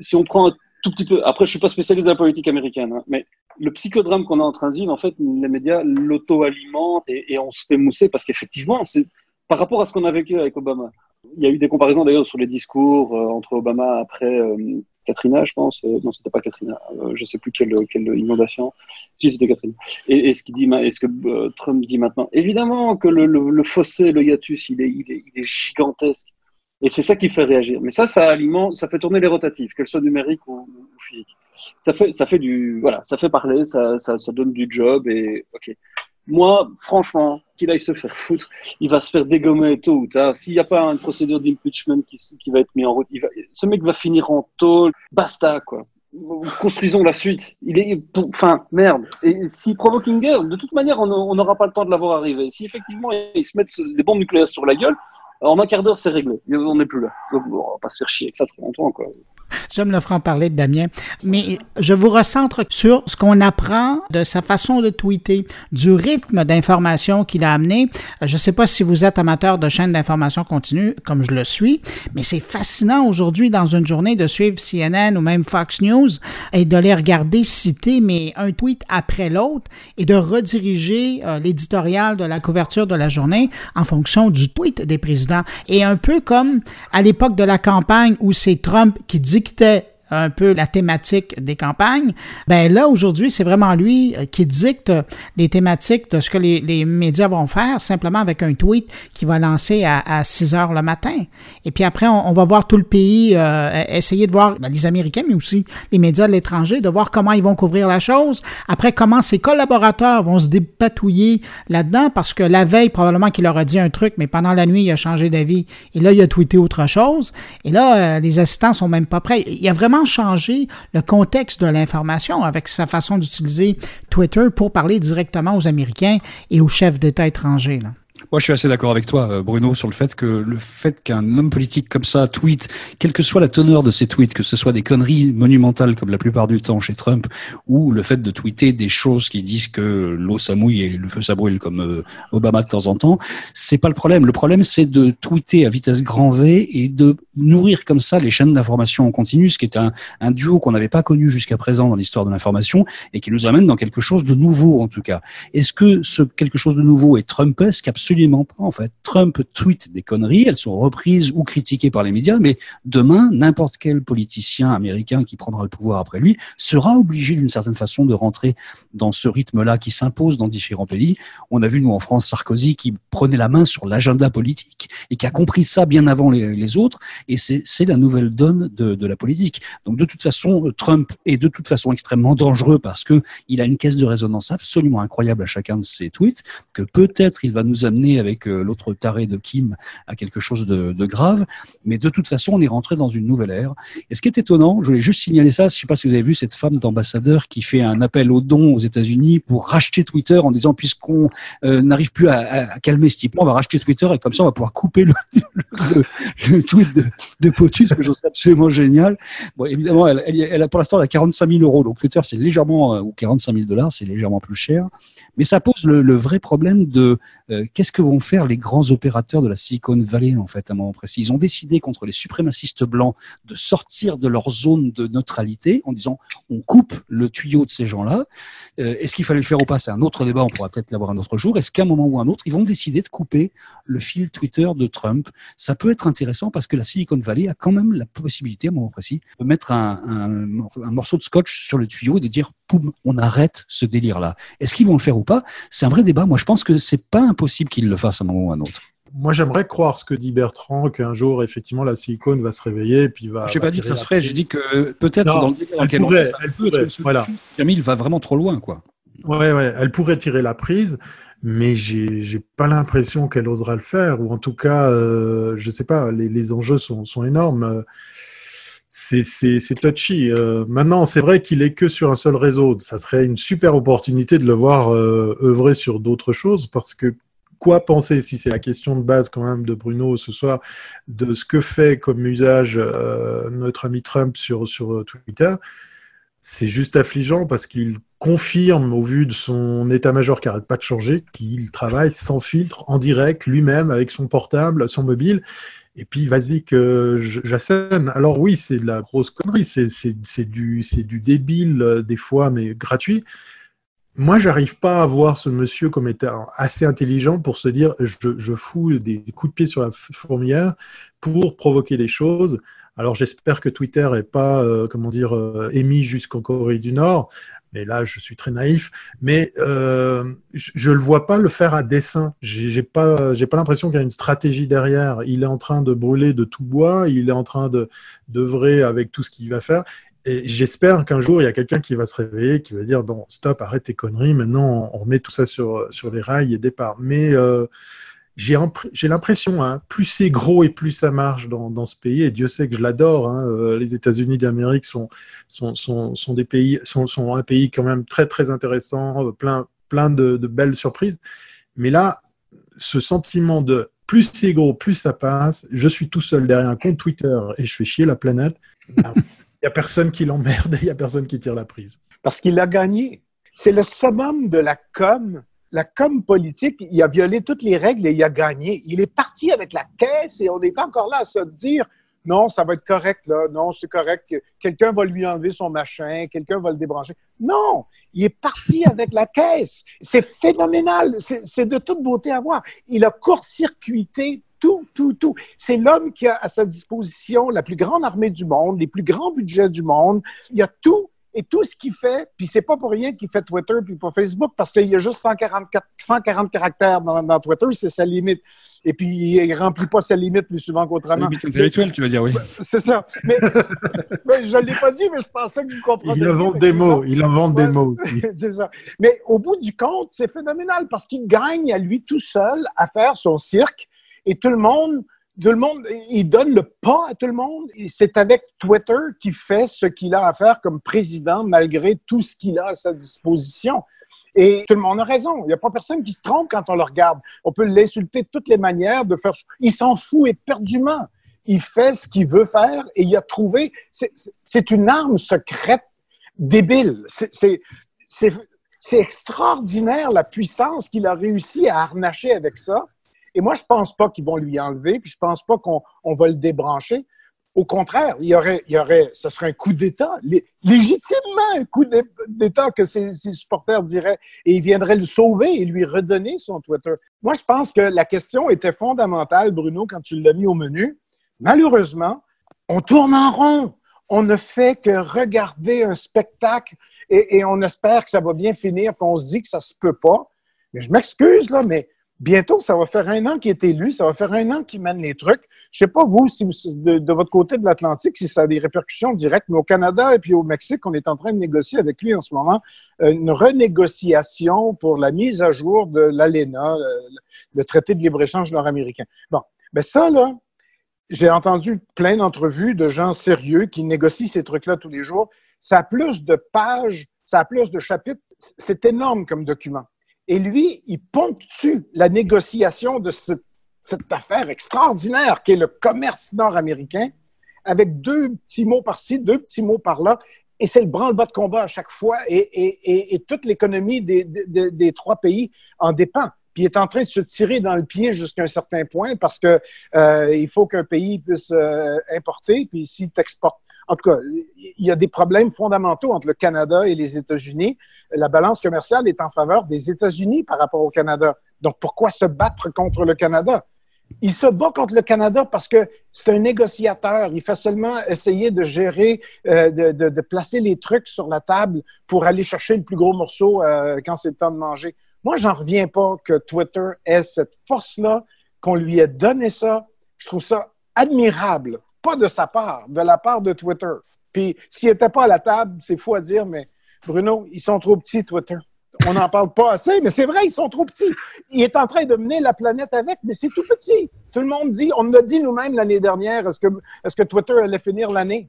Si on prend petit peu. Après, je suis pas spécialiste de la politique américaine, hein, mais le psychodrame qu'on est en train de vivre, en fait, les médias l'auto-alimentent et, on se fait mousser parce qu'effectivement, c'est par rapport à ce qu'on a vécu avec Obama. Il y a eu des comparaisons d'ailleurs sur les discours euh, entre Obama après euh, Katrina, je pense. Euh, non, c'était pas Katrina. je sais plus quelle, inondation. Si, c'était Katrina. Et, ce qu'il dit, est ce que Trump dit maintenant. Évidemment que le, fossé, le hiatus, il est gigantesque. Et c'est ça qui fait réagir. Mais ça, ça alimente, ça fait tourner les rotatifs, qu'elles soient numériques ou, physiques. Ça fait, ça fait du, voilà, ça fait parler, ça, ça, donne du job et ok. Moi, franchement, qu'il aille se faire foutre, il va se faire dégommer tôt ou tard. S'il n'y a pas une procédure d'impeachment qui, qui, va être mise en route, ce mec va finir en tôle. Basta, quoi. Construisons la suite. Il est, enfin, merde. Et une guerre, de toute manière, on n'aura pas le temps de l'avoir arrivé. Si effectivement ils se mettent des bombes nucléaires sur la gueule, en un quart d'heure, c'est réglé. On n'est plus là. Donc, on va pas se faire chier avec ça trop longtemps, quoi. J'aime le franc-parler de Damien. Mais je vous recentre sur ce qu'on apprend de sa façon de tweeter, du rythme d'information qu'il a amené. Je ne sais pas si vous êtes amateur de chaînes d'information continue, comme je le suis, mais c'est fascinant aujourd'hui, dans une journée, de suivre CNN ou même Fox News et de les regarder citer, mais un tweet après l'autre et de rediriger euh, l'éditorial de la couverture de la journée en fonction du tweet des présidents. Et un peu comme à l'époque de la campagne où c'est Trump qui dit müzikte un peu la thématique des campagnes, ben là, aujourd'hui, c'est vraiment lui euh, qui dicte les thématiques de ce que les, les, médias vont faire, simplement avec un tweet qui va lancer à, à 6 heures le matin. Et puis après, on, va voir tout le pays euh, essayer de voir, ben, les Américains, mais aussi les médias de l'étranger, de voir comment ils vont couvrir la chose. Après, comment ses collaborateurs vont se dépatouiller là-dedans, parce que la veille, probablement qu'il leur a dit un truc, mais pendant la nuit, il a changé d'avis. Et là, il a tweeté autre chose. Et là, euh, les assistants sont même pas prêts. Il y a vraiment changer le contexte de l'information avec sa façon d'utiliser Twitter pour parler directement aux Américains et aux chefs d'État étrangers. Moi, je suis assez d'accord avec toi, euh, Bruno, sur le fait que le fait qu'un homme politique comme ça tweet, quelle que soit la teneur de ses tweets, que ce soit des conneries monumentales comme la plupart du temps chez Trump, ou le fait de tweeter des choses qui disent que l'eau ça mouille et le feu ça brûle comme euh, Obama de temps en temps, c'est pas le problème. Le problème, c'est de tweeter à vitesse grand V et de nourrir comme ça les chaînes d'information en continu, ce qui est un, duo qu'on n'avait pas connu jusqu'à présent dans l'histoire de l'information et qui nous amène dans quelque chose de nouveau en tout cas. Est-ce que ce quelque chose de nouveau est Trumpesque? Absolument pas. En fait, Trump tweet des conneries, elles sont reprises ou critiquées par les médias, mais demain, n'importe quel politicien américain qui prendra le pouvoir après lui sera obligé d'une certaine façon de rentrer dans ce rythme-là qui s'impose dans différents pays. On a vu, nous, en France, Sarkozy qui prenait la main sur l'agenda politique et qui a compris ça bien avant les, autres, et c'est la nouvelle donne de, de la politique. Donc, de toute façon, Trump est de toute façon extrêmement dangereux parce que il a une caisse de résonance absolument incroyable à chacun de ses tweets, que peut-être il va nous amener avec euh, l'autre taré de Kim à quelque chose de, grave. Mais de toute façon, on est rentré dans une nouvelle ère. Et ce qui est étonnant, je voulais juste signaler ça, je ne sais pas si vous avez vu cette femme d'ambassadeur qui fait un appel aux dons aux États-Unis pour racheter Twitter en disant puisqu'on euh, n'arrive plus à, calmer ce type on va racheter Twitter et comme ça, on va pouvoir couper le, le, tweet de, de POTUS, que je trouve absolument génial. Bon, évidemment, elle, elle, elle a pour l'instant, elle a 45 000 euros. Donc Twitter, c'est légèrement, euh, ou 45 000 dollars, c'est légèrement plus cher. Mais ça pose le, vrai problème de qu'est-ce que vont faire les grands opérateurs de la Silicon Valley, en fait, à un moment précis? Ils ont décidé contre les suprémacistes blancs de sortir de leur zone de neutralité en disant on coupe le tuyau de ces gens-là. Euh, Est-ce qu'il fallait le faire ou pas? C'est un autre débat, on pourra peut-être l'avoir un autre jour. Est-ce qu'à un moment ou un autre, ils vont décider de couper le fil Twitter de Trump? Ça peut être intéressant parce que la Silicon Valley a quand même la possibilité, à un moment précis, de mettre un, un, un morceau de scotch sur le tuyau et de dire poum, on arrête ce délire-là. Est-ce qu'ils vont le faire ou pas? C'est un vrai débat. Moi, je pense que c'est pas impossible le fassent à un moment ou à un autre. Moi, j'aimerais croire ce que dit Bertrand, qu'un jour, effectivement, la silicone va se réveiller et puis va. Je n'ai pas dit que ça se ferait. J'ai dit que peut-être dans le débat dans lequel pourrait, on elle pourrait. Voilà. Jamil va vraiment trop loin, quoi. Ouais, ouais, elle pourrait tirer la prise, mais j'ai, pas l'impression qu'elle osera le faire, ou en tout cas, euh, je sais pas, les, les enjeux sont, sont énormes. C'est touchy. Euh, maintenant, c'est vrai qu'il est que sur un seul réseau. Ça serait une super opportunité de le voir euh, œuvrer sur d'autres choses, parce que quoi penser, si c'est la question de base quand même de Bruno ce soir, de ce que fait comme usage euh, notre ami Trump sur, sur Twitter, c'est juste affligeant parce qu'il confirme au vu de son état-major qui n'arrête pas de changer qu'il travaille sans filtre, en direct, lui-même, avec son portable, son mobile. Et puis, vas-y que j'assène. Alors oui, c'est de la grosse connerie, c'est du, du débile euh, des fois, mais gratuit. Moi, j'arrive pas à voir ce monsieur comme étant assez intelligent pour se dire je, je fous des coups de pied sur la fourmilière pour provoquer des choses. Alors j'espère que Twitter n'est pas, euh, comment dire, euh, émis jusqu'en Corée du Nord, mais là je suis très naïf. Mais euh, je ne le vois pas le faire à dessein. J'ai pas, pas l'impression qu'il y a une stratégie derrière. Il est en train de brûler de tout bois, il est en train de d'œuvrer avec tout ce qu'il va faire. J'espère qu'un jour, il y a quelqu'un qui va se réveiller, qui va dire non, stop, arrête tes conneries, maintenant on remet tout ça sur, sur les rails et départ. Mais euh, j'ai l'impression, hein, plus c'est gros et plus ça marche dans, ce pays, et Dieu sait que je l'adore, hein, euh, les États-Unis d'Amérique sont, sont, sont, des pays, sont, un pays quand même très très intéressant, euh, plein, plein de, belles surprises. Mais là, ce sentiment de plus c'est gros, plus ça passe, je suis tout seul derrière un compte Twitter et je fais chier la planète, ben, n'y a personne qui l'emmerde, il n'y a personne qui tire la prise. Parce qu'il a gagné. C'est le summum de la com la com politique, il a violé toutes les règles et il a gagné. Il est parti avec la caisse et on est encore là à se dire non, ça va être correct, là. Non, c'est correct. Quelqu'un va lui enlever son machin, quelqu'un va le débrancher. Non, il est parti avec la caisse. C'est phénoménal. C'est de toute beauté à voir. Il a court-circuité tout, tout, tout. C'est l'homme qui a à sa disposition la plus grande armée du monde, les plus grands budgets du monde. Il a tout et tout ce qu'il fait, puis c'est pas pour rien qu'il fait Twitter puis pas Facebook, parce qu'il y a juste 144, 140 caractères dans, Twitter, c'est sa limite. Et puis, il remplit pas sa limite plus souvent qu'autrement. Limite intellectuelle, tu veux dire, oui. C'est ça. Mais, je ne l'ai pas dit, mais je pensais que vous compreniez. Il invente des mots. Il invente des mots aussi. c'est ça. Mais au bout du compte, c'est phénoménal parce qu'il gagne à lui tout seul à faire son cirque et tout le monde tout le monde, il donne le pas à tout le monde. C'est avec Twitter qu'il fait ce qu'il a à faire comme président malgré tout ce qu'il a à sa disposition. Et tout le monde a raison. Il n'y a pas personne qui se trompe quand on le regarde. On peut l'insulter de toutes les manières de faire. Il s'en fout éperdument. Il fait ce qu'il veut faire et il a trouvé. C'est une arme secrète débile. C'est extraordinaire la puissance qu'il a réussi à harnacher avec ça. Et moi, je ne pense pas qu'ils vont lui enlever, puis je ne pense pas qu'on va le débrancher. Au contraire, il y aurait, il y aurait, ce serait un coup d'État, légitimement un coup d'État que ses, supporters diraient, et ils viendraient le sauver et lui redonner son Twitter. Moi, je pense que la question était fondamentale, Bruno, quand tu l'as mis au menu. Malheureusement, on tourne en rond. On ne fait que regarder un spectacle et, et on espère que ça va bien finir, qu'on se dit que ça se peut pas. Mais je m'excuse, là, mais bientôt, ça va faire un an qu'il est élu, ça va faire un an qu'il mène les trucs. Je sais pas, vous, si de, votre côté de l'Atlantique, si ça a des répercussions directes, mais au Canada et puis au Mexique, on est en train de négocier avec lui en ce moment euh, une renégociation pour la mise à jour de l'ALENA, le, traité de libre-échange nord-américain. Bon, ben ça, là, j'ai entendu plein d'entrevues de gens sérieux qui négocient ces trucs-là tous les jours. Ça a plus de pages, ça a plus de chapitres. C'est énorme comme document. Et lui, il ponctue la négociation de cette, affaire extraordinaire qui est le commerce nord-américain avec deux petits mots par-ci, deux petits mots par-là. Et c'est le branle-bas de combat à chaque fois. Et, toute l'économie des, trois pays en dépend. Puis il est en train de se tirer dans le pied jusqu'à un certain point parce que euh, faut qu'un pays puisse euh, importer. Puis s'il t'exporte en tout cas, il y a des problèmes fondamentaux entre le Canada et les États-Unis. La balance commerciale est en faveur des États-Unis par rapport au Canada. Donc, pourquoi se battre contre le Canada? Il se bat contre le Canada parce que c'est un négociateur. Il fait seulement essayer de gérer, euh, de, placer les trucs sur la table pour aller chercher le plus gros morceau euh, quand c'est le temps de manger. Moi, j'en reviens pas que Twitter ait cette force-là, qu'on lui ait donné ça. Je trouve ça admirable pas de sa part, de la part de Twitter. Puis s'il n'était pas à la table, c'est fou à dire, mais Bruno, ils sont trop petits, Twitter. On n'en parle pas assez, mais c'est vrai, ils sont trop petits. Il est en train de mener la planète avec, mais c'est tout petit. Tout le monde dit, on l'a dit nous-mêmes l'année dernière, est-ce que, est que Twitter allait finir l'année?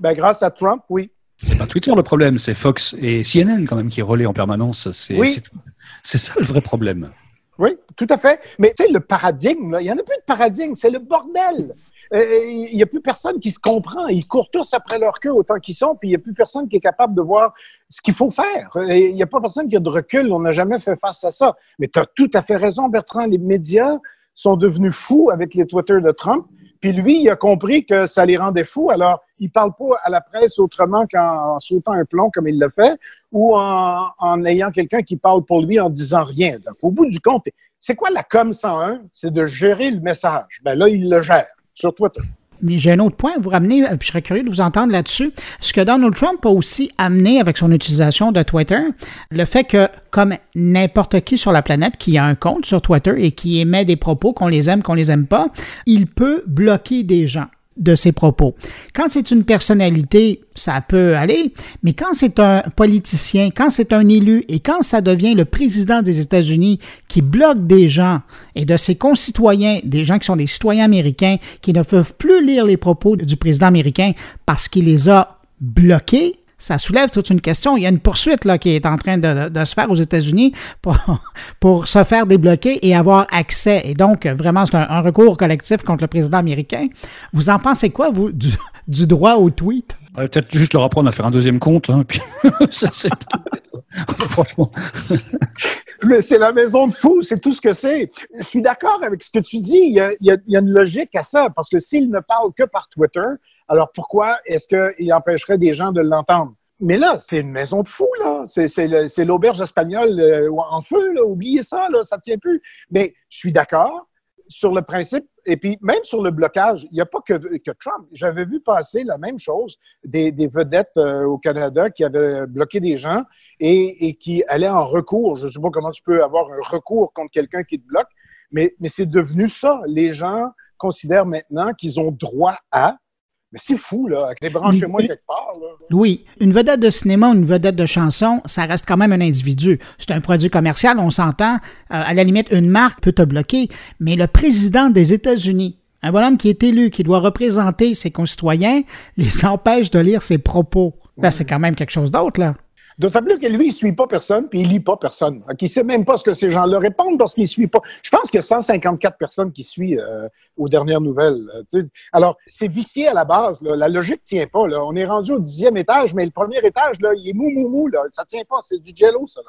Ben, grâce à Trump, oui. C'est pas Twitter le problème, c'est Fox et CNN quand même qui relaient en permanence. C'est oui. ça le vrai problème. Oui, tout à fait. Mais tu sais, le paradigme, il n'y en a plus de paradigme, c'est le bordel. Euh, il n'y a plus personne qui se comprend. Ils courent tous après leur queue autant qu'ils sont, puis il n'y a plus personne qui est capable de voir ce qu'il faut faire. Il n'y a pas personne qui a de recul. On n'a jamais fait face à ça. Mais tu as tout à fait raison, Bertrand. Les médias sont devenus fous avec les Twitter de Trump. Puis lui, il a compris que ça les rendait fous. Alors, il parle pas à la presse autrement qu'en sautant un plomb comme il le fait ou en, en ayant quelqu'un qui parle pour lui en disant rien. Donc, au bout du compte, c'est quoi la com 101? C'est de gérer le message. Ben là, il le gère sur Twitter. Mais j'ai un autre point à vous ramener, puis je serais curieux de vous entendre là-dessus. Ce que Donald Trump a aussi amené avec son utilisation de Twitter, le fait que, comme n'importe qui sur la planète qui a un compte sur Twitter et qui émet des propos, qu'on les aime, qu'on les aime pas, il peut bloquer des gens de ses propos. Quand c'est une personnalité, ça peut aller, mais quand c'est un politicien, quand c'est un élu et quand ça devient le président des États-Unis qui bloque des gens et de ses concitoyens, des gens qui sont des citoyens américains, qui ne peuvent plus lire les propos du président américain parce qu'il les a bloqués, ça soulève toute une question. Il y a une poursuite là, qui est en train de, se faire aux États-Unis pour, pour se faire débloquer et avoir accès. Et donc, vraiment, c'est un, recours collectif contre le président américain. Vous en pensez quoi, vous, du, droit au tweet? Peut-être juste leur apprendre à faire un deuxième compte. Hein, puis ça, c'est... Franchement. Mais c'est la maison de fou, c'est tout ce que c'est. Je suis d'accord avec ce que tu dis. Il y, a, il y a une logique à ça, parce que s'il ne parle que par Twitter, alors pourquoi est-ce qu'il empêcherait des gens de l'entendre? Mais là, c'est une maison de fous, là. C'est l'auberge espagnole euh, en feu, là. Oubliez ça, là. Ça ne tient plus. Mais je suis d'accord sur le principe, et puis même sur le blocage, il n'y a pas que, que Trump. J'avais vu passer la même chose, des, vedettes euh, au Canada qui avaient bloqué des gens et, qui allaient en recours. Je ne sais pas comment tu peux avoir un recours contre quelqu'un qui te bloque, mais, mais c'est devenu ça. Les gens considèrent maintenant qu'ils ont droit à, mais c'est fou, là, avec des moi quelque part. Là. Oui, une vedette de cinéma ou une vedette de chanson, ça reste quand même un individu. C'est un produit commercial, on s'entend. Euh, à la limite, une marque peut te bloquer. Mais le président des États-Unis, un bonhomme qui est élu, qui doit représenter ses concitoyens, les empêche de lire ses propos. Là, c'est quand même quelque chose d'autre, là. D'autant plus que lui, il ne suit pas personne, puis il lit pas personne. Il ne sait même pas ce que ces gens-là répondent parce qu'il ne suit pas. Je pense qu'il y a 154 personnes qui suivent euh, aux dernières nouvelles. Euh, Alors, c'est vicié à la base. La logique ne tient pas. On est rendu au dixième étage, mais le premier étage, là, il est mou, mou, mou. Ça ne tient pas. C'est du jello, ça.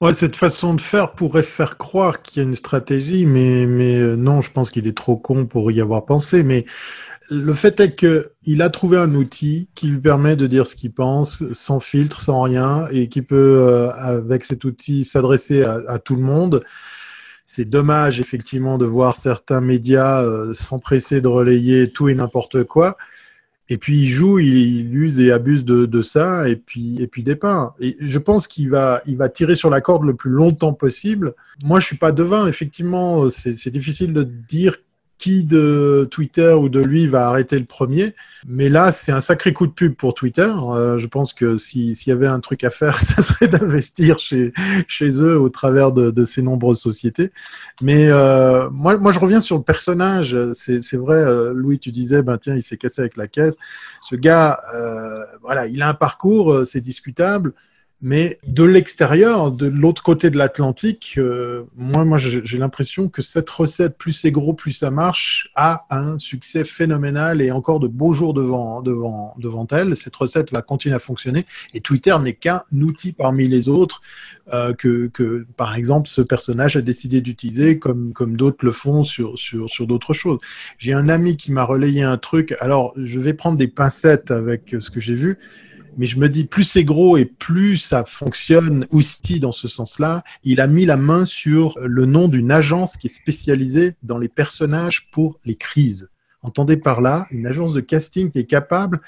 Ouais, cette façon de faire pourrait faire croire qu'il y a une stratégie, mais, mais euh, non, je pense qu'il est trop con pour y avoir pensé. Mais le fait est qu'il a trouvé un outil qui lui permet de dire ce qu'il pense, sans filtre, sans rien, et qui peut, euh, avec cet outil, s'adresser à, tout le monde. C'est dommage, effectivement, de voir certains médias euh, s'empresser de relayer tout et n'importe quoi. Et puis il joue, il, use et abuse de, ça, et puis et puis dépeint. Et je pense qu'il va il va tirer sur la corde le plus longtemps possible. Moi, je suis pas devin. Effectivement, c'est difficile de dire qui de Twitter ou de lui va arrêter le premier. Mais là, c'est un sacré coup de pub pour Twitter. Euh, je pense que s'il y avait un truc à faire, ça serait d'investir chez, chez eux au travers de, ces nombreuses sociétés. Mais euh, moi, moi, je reviens sur le personnage. C'est vrai, euh, Louis, tu disais, ben tiens, il s'est cassé avec la caisse. Ce gars, voilà, il a un parcours, c'est discutable. Mais de l'extérieur, de l'autre côté de l'Atlantique, euh, moi, j'ai l'impression que cette recette, plus c'est gros, plus ça marche, a un succès phénoménal et encore de beaux jours devant, devant, devant elle. Cette recette va continuer à fonctionner et Twitter n'est qu'un outil parmi les autres euh, que, que, par exemple, ce personnage a décidé d'utiliser comme, comme d'autres le font sur, sur, sur d'autres choses. J'ai un ami qui m'a relayé un truc. Alors, je vais prendre des pincettes avec ce que j'ai vu mais je me dis, plus c'est gros et plus ça fonctionne aussi dans ce sens-là. Il a mis la main sur le nom d'une agence qui est spécialisée dans les personnages pour les crises. Entendez par là une agence de casting qui est capable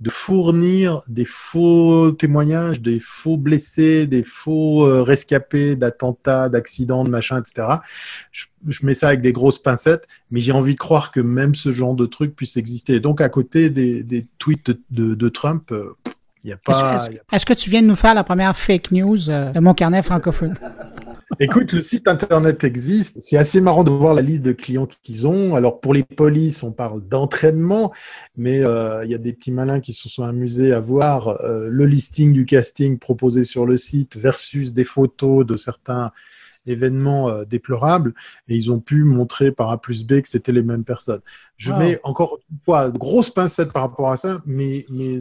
de fournir des faux témoignages, des faux blessés, des faux euh, rescapés d'attentats, d'accidents, de machin, etc. Je, mets ça avec des grosses pincettes, mais j'ai envie de croire que même ce genre de truc puisse exister. Donc à côté des, tweets de, Trump, euh, est-ce que, tu viens de nous faire la première fake news euh, de mon carnet francophone? Écoute, le site internet existe. C'est assez marrant de voir la liste de clients qu'ils ont. Alors pour les polices, on parle d'entraînement, mais euh, il y a des petits malins qui se sont amusés à voir euh, le listing du casting proposé sur le site versus des photos de certains événements déplorables et ils ont pu montrer par A plus B que c'était les mêmes personnes. Je mets encore une fois grosse pincette par rapport à ça, mais, mais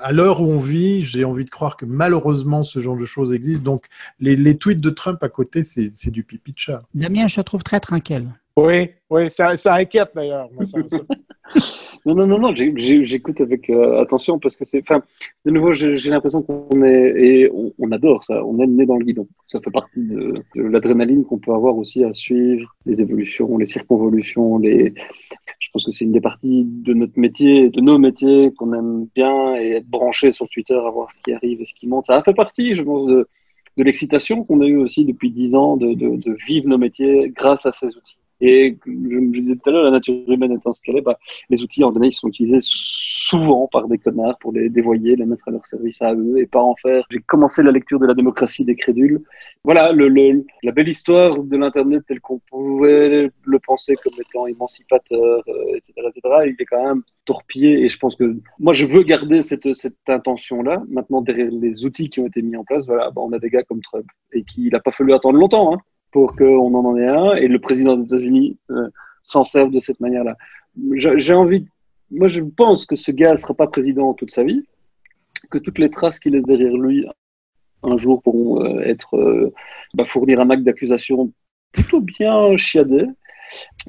à l'heure où on vit, j'ai envie de croire que malheureusement ce genre de choses existe. Donc les, tweets de Trump à côté, c'est du pipi de chat. Damien, je te trouve très tranquille. Oui, oui, ça, inquiète d'ailleurs. non, non, non, non, j'écoute avec euh, attention parce que c'est. Enfin, de nouveau, j'ai l'impression qu'on est. Et on, adore ça, on est né dans le guidon. Ça fait partie de, de l'adrénaline qu'on peut avoir aussi à suivre les évolutions, les circonvolutions, les, je pense que c'est une des parties de notre métier, de nos métiers qu'on aime bien et être branché sur Twitter, à voir ce qui arrive et ce qui monte. Ça fait partie, je pense, de, l'excitation qu'on a eu aussi depuis dix ans de, vivre nos métiers grâce à ces outils. Et je me disais tout à l'heure, la nature humaine étant ce qu'elle est, bah, les outils en donné, ils sont utilisés souvent par des connards pour les dévoyer, les mettre à leur service à eux et pas en faire. J'ai commencé la lecture de la démocratie des crédules. Voilà, la belle histoire de l'Internet tel qu'on pouvait le penser comme étant émancipateur, euh, etc., il est quand même torpillé et je pense que moi je veux garder cette, cette intention-là. Maintenant, derrière les outils qui ont été mis en place, voilà, bah, on a des gars comme Trump et qu'il n'a pas fallu attendre longtemps. Hein pour qu'on en ait un et le président des États-Unis euh, s'en serve de cette manière-là. J'ai envie, moi je pense que ce gars ne sera pas président toute sa vie, que toutes les traces qu'il laisse derrière lui un jour pourront euh, être euh, bah, fournir un acte d'accusation plutôt bien chiadé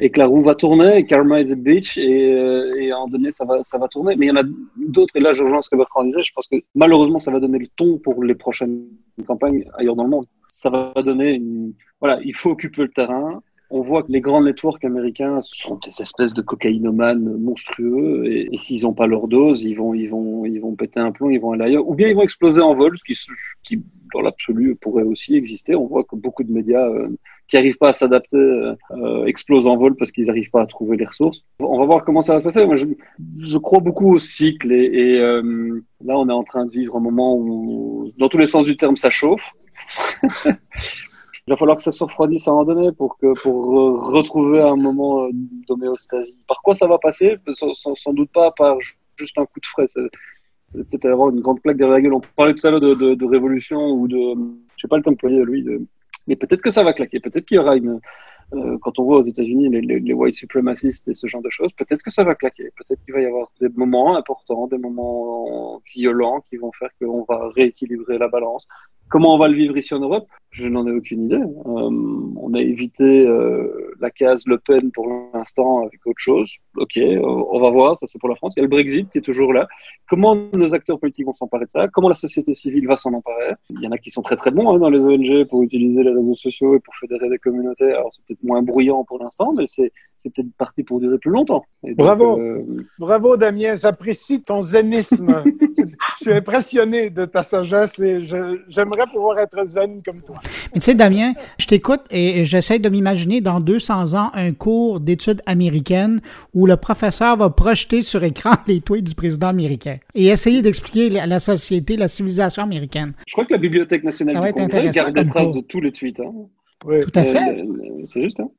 et que la roue va tourner, et karma is a bitch, et, et à un donné, ça va, ça va tourner. Mais il y en a d'autres, et là, je rejoins ce que Bertrand disait, je pense que malheureusement, ça va donner le ton pour les prochaines campagnes ailleurs dans le monde. Ça va donner une, voilà, il faut occuper le terrain. On voit que les grands networks américains sont des espèces de cocaïnomanes monstrueux et, s'ils n'ont pas leur dose, ils vont, ils, vont, ils vont péter un plomb, ils vont aller ailleurs, ou bien ils vont exploser en vol, ce qui, dans l'absolu pourrait aussi exister. On voit que beaucoup de médias euh, qui n'arrivent pas à s'adapter euh, explosent en vol parce qu'ils n'arrivent pas à trouver les ressources. On va voir comment ça va se passer. Je, crois beaucoup au cycle et, euh, là, on est en train de vivre un moment où, dans tous les sens du terme, ça chauffe. Il va falloir que ça se refroidisse à un moment donné pour, que, pour retrouver un moment euh, d'homéostasie. Par quoi ça va passer? Sans, doute pas par juste un coup de frais. Peut-être avoir une grande plaque derrière la gueule. On parlait tout à l'heure de, révolution ou de. Je sais pas le temps employé, lui. De, mais peut-être que ça va claquer. Peut-être qu'il y aura une. Euh, quand on voit aux États-Unis les, les, white supremacistes et ce genre de choses, peut-être que ça va claquer. Peut-être qu'il va y avoir des moments importants, des moments violents qui vont faire qu'on va rééquilibrer la balance. Comment on va le vivre ici en Europe? Je n'en ai aucune idée. Euh, on a évité euh, la case Le Pen pour l'instant avec autre chose. Ok, on va voir, ça c'est pour la France. Il y a le Brexit qui est toujours là. Comment nos acteurs politiques vont s'emparer de ça? Comment la société civile va s'en emparer? Il y en a qui sont très très bons hein, dans les ONG pour utiliser les réseaux sociaux et pour fédérer des communautés. Alors c'est peut-être moins bruyant pour l'instant, mais c'est peut-être parti pour durer plus longtemps. Bravo, euh... Bravo Damien, j'apprécie ton zénisme. je suis impressionné de ta sagesse et j'aimerais pouvoir être zen comme toi. Mais tu sais, Damien, je t'écoute et j'essaie de m'imaginer dans 200 ans un cours d'études américaines où le professeur va projeter sur écran les tweets du président américain et essayer d'expliquer à la société, la civilisation américaine. Je crois que la Bibliothèque nationale Ça va être Congrès intéressant garde cours. de tous les tweets. Hein. Oui. Tout à fait. Euh, C'est juste. Hein.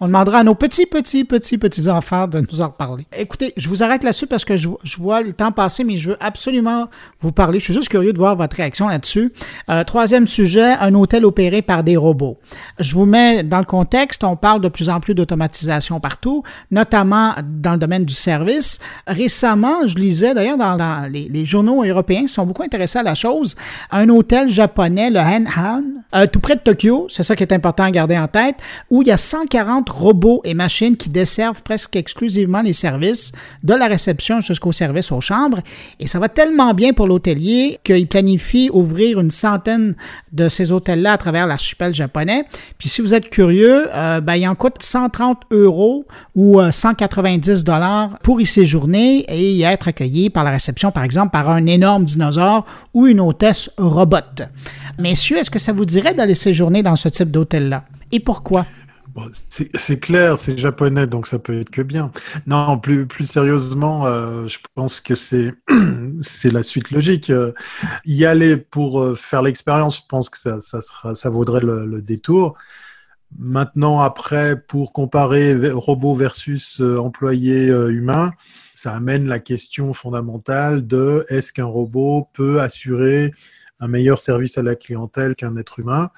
On demandera à nos petits, petits, petits, petits enfants de nous en reparler. Écoutez, je vous arrête là-dessus parce que je, je vois le temps passer, mais je veux absolument vous parler. Je suis juste curieux de voir votre réaction là-dessus. Euh, troisième sujet, un hôtel opéré par des robots. Je vous mets dans le contexte, on parle de plus en plus d'automatisation partout, notamment dans le domaine du service. Récemment, je lisais d'ailleurs dans, les, journaux européens sont beaucoup intéressés à la chose, un hôtel japonais, le Hanhan, euh, tout près de Tokyo, c'est ça qui est important à garder en tête, où il y a 140 robots et machines qui desservent presque exclusivement les services, de la réception jusqu'au service aux chambres. Et ça va tellement bien pour l'hôtelier qu'il planifie ouvrir une centaine de ces hôtels-là à travers l'archipel japonais. Puis si vous êtes curieux, euh, ben, il en coûte 130 euros ou euh, 190 dollars pour y séjourner et y être accueilli par la réception, par exemple, par un énorme dinosaure ou une hôtesse robot. Messieurs, est-ce que ça vous dirait d'aller séjourner dans ce type d'hôtel-là? Et pourquoi? C'est clair, c'est japonais, donc ça peut être que bien. Non, plus, sérieusement, euh, je pense que c'est la suite logique. Euh, y aller pour euh, faire l'expérience, je pense que ça, sera, ça vaudrait le, détour. Maintenant, après, pour comparer robot versus employé humain, ça amène la question fondamentale de est-ce qu'un robot peut assurer un meilleur service à la clientèle qu'un être humain?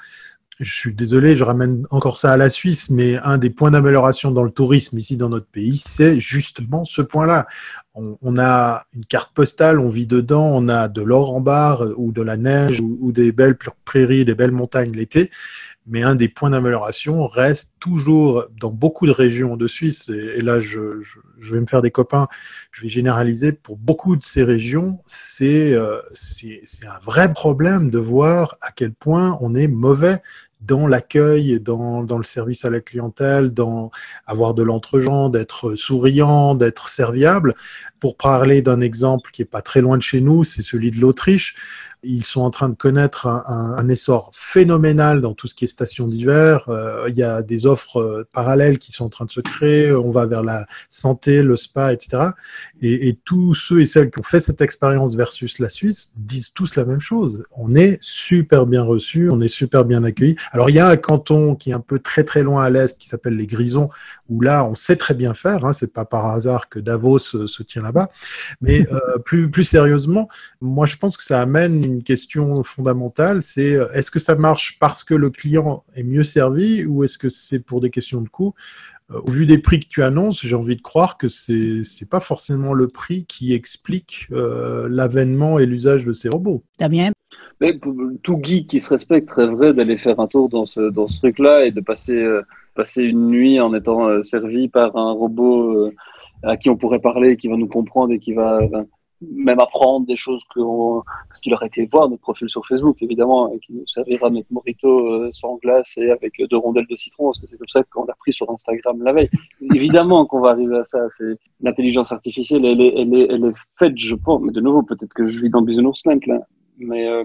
Je suis désolé, je ramène encore ça à la Suisse, mais un des points d'amélioration dans le tourisme ici dans notre pays, c'est justement ce point-là. On, a une carte postale, on vit dedans, on a de l'or en barre ou de la neige ou des belles prairies, des belles montagnes l'été. Mais un des points d'amélioration reste toujours dans beaucoup de régions de Suisse, et, là je, vais me faire des copains, je vais généraliser, pour beaucoup de ces régions, c'est euh, un vrai problème de voir à quel point on est mauvais dans l'accueil, dans, dans, le service à la clientèle, dans avoir de l'entre-gens, d'être souriant, d'être serviable. Pour parler d'un exemple qui est pas très loin de chez nous, c'est celui de l'Autriche. Ils sont en train de connaître un, essor phénoménal dans tout ce qui est station d'hiver. Euh, il y a des offres euh, parallèles qui sont en train de se créer. On va vers la santé, le spa, etc. Et, tous ceux et celles qui ont fait cette expérience versus la Suisse disent tous la même chose. On est super bien reçus, on est super bien accueillis. Alors il y a un canton qui est un peu très très loin à l'est qui s'appelle les Grisons, où là on sait très bien faire. Hein, c'est pas par hasard que Davos se tient là-bas. Mais euh, plus plus sérieusement, moi je pense que ça amène une question fondamentale, c'est euh, est-ce que ça marche parce que le client est mieux servi ou est-ce que c'est pour des questions de coût? Euh, au vu des prix que tu annonces, j'ai envie de croire que c'est n'est pas forcément le prix qui explique euh, l'avènement et l'usage de ces robots. Damien? Mais tout geek qui se respecte rêverait d'aller faire un tour dans ce, dans ce truc-là et de passer, passer une nuit en étant servi par un robot à qui on pourrait parler, qui va nous comprendre et qui va même apprendre des choses que parce qu'il aurait été voir notre profil sur Facebook évidemment et qui nous servira notre morito euh, sans glace et avec deux rondelles de citron parce que c'est comme ça qu'on l'a pris sur Instagram la veille. Évidemment qu'on va arriver à ça c'est l'intelligence artificielle elle est, elle est, elle est faite je pense mais de nouveau peut-être que je vis dans Business Link là. Mais euh,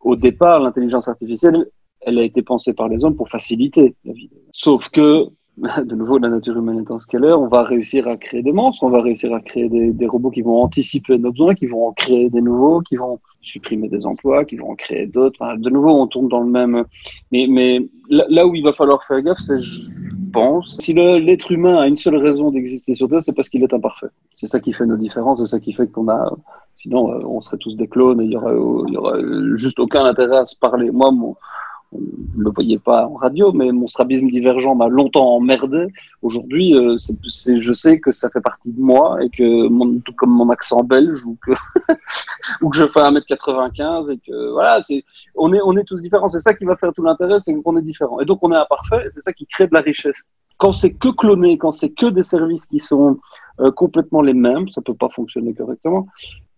au départ l'intelligence artificielle elle a été pensée par les hommes pour faciliter la vie. Sauf que de nouveau, la nature humaine étant ce qu'elle est, on va réussir à créer des monstres, on va réussir à créer des, robots qui vont anticiper nos besoins, qui vont en créer des nouveaux, qui vont supprimer des emplois, qui vont en créer d'autres. de nouveau, on tourne dans le même. Mais, mais là, où il va falloir faire gaffe, c'est, je pense, si l'être humain a une seule raison d'exister sur Terre, c'est parce qu'il est imparfait. C'est ça qui fait nos différences, c'est ça qui fait qu'on a. Sinon, euh, on serait tous des clones et il y aurait, aurait juste aucun intérêt à se parler. Moi, mon, vous ne le voyez pas en radio, mais mon strabisme divergent m'a longtemps emmerdé. Aujourd'hui, euh, je sais que ça fait partie de moi et que, tout comme mon accent belge ou que, je fais 1m95 et que voilà, on est, tous différents. C'est ça qui va faire tout l'intérêt, c'est qu'on est différents. Et donc, on est imparfait et c'est ça qui crée de la richesse. Quand c'est que cloné, quand c'est que des services qui sont euh, complètement les mêmes, ça peut pas fonctionner correctement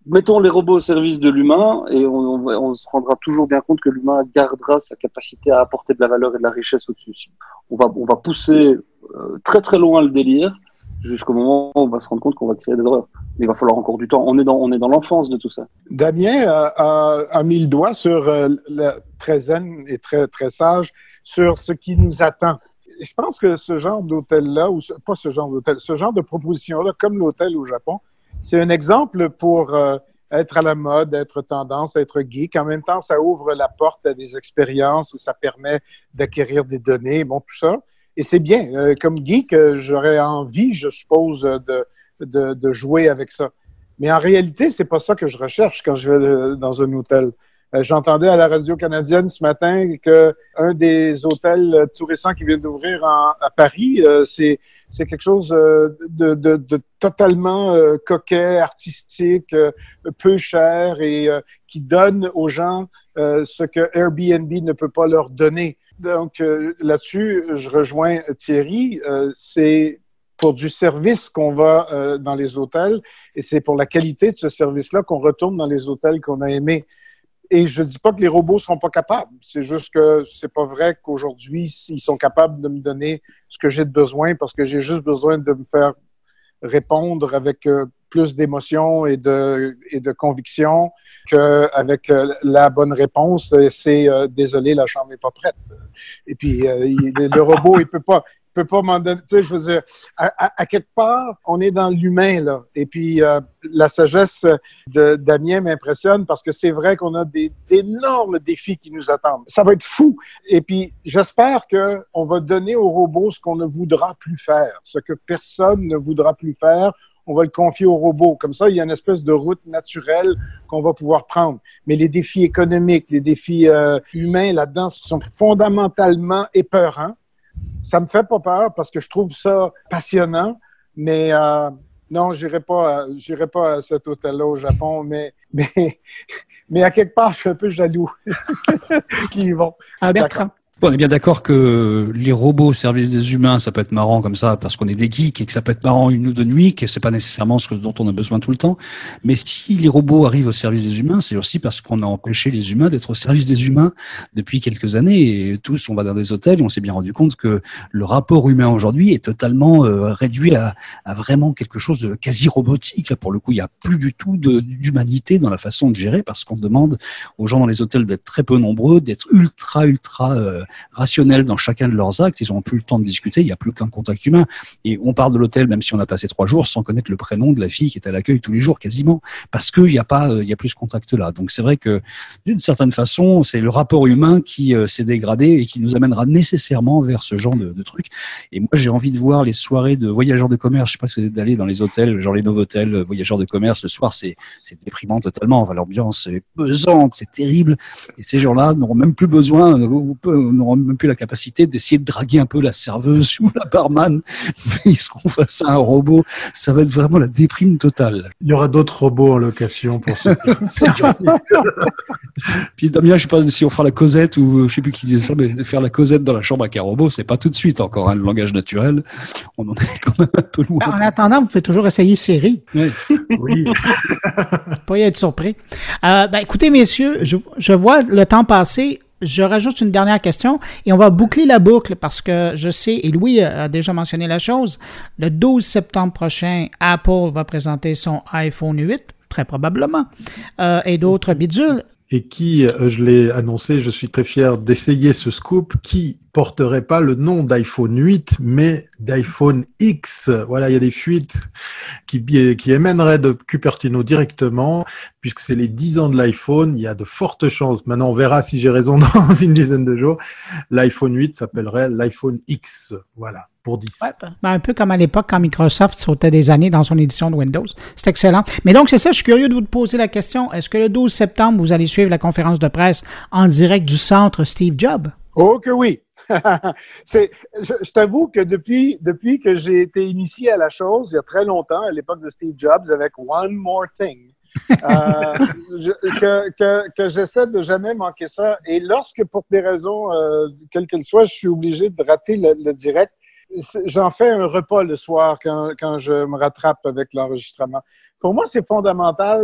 mettons les robots au service de l'humain et on, se rendra toujours bien compte que l'humain gardera sa capacité à apporter de la valeur et de la richesse au-dessus. On va, on va pousser euh, très très loin le délire jusqu'au moment où on va se rendre compte qu'on va créer des horreurs. Mais il va falloir encore du temps. On est dans, on est dans l'enfance de tout ça. Damien a, mis le doigt sur euh, très zen et très, très sage sur ce qui nous attend. Je pense que ce genre d'hôtel-là, ou pas ce genre d'hôtel, ce genre de proposition-là, comme l'hôtel au Japon, c'est un exemple pour euh, être à la mode, être tendance, être geek. En même temps, ça ouvre la porte à des expériences, ça permet d'acquérir des données, bon, tout ça. Et c'est bien. Euh, comme geek, euh, j'aurais envie, je suppose, de, de, de, jouer avec ça. Mais en réalité, c'est pas ça que je recherche quand je vais dans un hôtel. J'entendais à la radio canadienne ce matin qu'un des hôtels tout récents qui vient d'ouvrir à Paris, c'est c'est quelque chose euh, de, totalement euh, coquet, artistique, euh, peu cher et qui donne aux gens ce que Airbnb ne peut pas leur donner. Donc là-dessus, je rejoins Thierry. c'est pour du service qu'on va dans les hôtels et c'est pour la qualité de ce service-là qu'on retourne dans les hôtels qu'on a aimés. Et je ne dis pas que les robots ne seront pas capables. C'est juste que c'est pas vrai qu'aujourd'hui, ils sont capables de me donner ce que j'ai besoin parce que j'ai juste besoin de me faire répondre avec euh, plus d'émotion et de, et de conviction qu'avec euh, la bonne réponse, c'est euh, désolé, la chambre n'est pas prête. Et puis, le robot, il peut pas, peux pas m'en donner. Tu sais, je veux dire, à, quelque part, on est dans l'humain, là. Et puis, euh, la sagesse de Damien m'impressionne parce que c'est vrai qu'on a des, d'énormes défis qui nous attendent. Ça va être fou. Et puis, j'espère qu'on va donner au robot ce qu'on ne voudra plus faire, ce que personne ne voudra plus faire on va le confier au robot. Comme ça, il y a une espèce de route naturelle qu'on va pouvoir prendre. Mais les défis économiques, les défis euh, humains là-dedans sont fondamentalement épeurants. Ça me fait pas peur parce que je trouve ça passionnant, mais euh, non, j'irai pas, j'irai pas à cet hôtel-là au Japon, mais, mais, mais à quelque part, je suis un peu jaloux qu'ils vont. Ah, Bertrand. On est bien d'accord que les robots au service des humains, ça peut être marrant comme ça parce qu'on est des geeks et que ça peut être marrant une ou deux nuits, que c'est pas nécessairement ce dont on a besoin tout le temps. Mais si les robots arrivent au service des humains, c'est aussi parce qu'on a empêché les humains d'être au service des humains depuis quelques années. Et tous, on va dans des hôtels et on s'est bien rendu compte que le rapport humain aujourd'hui est totalement euh, réduit à, vraiment quelque chose de quasi robotique. Là, pour le coup, il n'y a plus du tout d'humanité dans la façon de gérer parce qu'on demande aux gens dans les hôtels d'être très peu nombreux, d'être ultra, ultra euh, rationnels dans chacun de leurs actes. Ils n'ont plus le temps de discuter. Il n'y a plus qu'un contact humain. Et on part de l'hôtel, même si on a passé trois jours, sans connaître le prénom de la fille qui est à l'accueil tous les jours, quasiment, parce qu'il n'y a pas, euh, il y a plus ce contact-là. Donc c'est vrai que d'une certaine façon, c'est le rapport humain qui euh, s'est dégradé et qui nous amènera nécessairement vers ce genre de, de trucs. Et moi, j'ai envie de voir les soirées de voyageurs de commerce. Je sais pas si vous êtes allé dans les hôtels, genre les Novotel, euh, voyageurs de commerce. Le soir, c'est c'est déprimant totalement. L'ambiance est pesante, c'est terrible. Et ces gens-là n'auront même plus besoin, n'auront même plus la capacité d'essayer de draguer un peu la serveuse ou la barman. Ils seront face à un robot. Ça va être vraiment la déprime totale. Il y aura d'autres robots en location pour ça. Puis Damien, je sais pas si on fera la causette ou je sais plus qui disait ça, mais faire la causette dans la chambre avec un robot, c'est pas tout de suite encore hein, le langage naturel. On en est quand même un peu loin. En attendant, vous pouvez toujours essayer série. Oui. Oui. pas y être surpris. Euh, ben, écoutez, messieurs, je, je vois le temps passer. Je rajoute une dernière question et on va boucler la boucle parce que je sais, et Louis a déjà mentionné la chose, le 12 septembre prochain, Apple va présenter son iPhone 8, très probablement, euh, et d'autres bidules. Et qui, euh, je l'ai annoncé, je suis très fier d'essayer ce scoop, qui porterait pas le nom d'iPhone 8, mais d'iPhone X. Voilà, il y a des fuites qui, qui émèneraient de Cupertino directement, puisque c'est les 10 ans de l'iPhone. Il y a de fortes chances. Maintenant, on verra si j'ai raison dans une dizaine de jours. L'iPhone 8 s'appellerait l'iPhone X. Voilà. Pour 10. Ouais, ben, un peu comme à l'époque quand Microsoft sautait des années dans son édition de Windows. C'est excellent. Mais donc, c'est ça, je suis curieux de vous poser la question. Est-ce que le 12 septembre, vous allez suivre la conférence de presse en direct du centre Steve Jobs? Oh que oui. c'est, je, je t'avoue que depuis, depuis que j'ai été initié à la chose, il y a très longtemps, à l'époque de Steve Jobs, avec One More Thing, euh, je, que, que, que j'essaie de jamais manquer ça. Et lorsque, pour des raisons, euh, quelles qu'elles soient, je suis obligé de rater le, le direct, j'en fais un repas le soir quand, quand je me rattrape avec l'enregistrement. Pour moi, c'est fondamental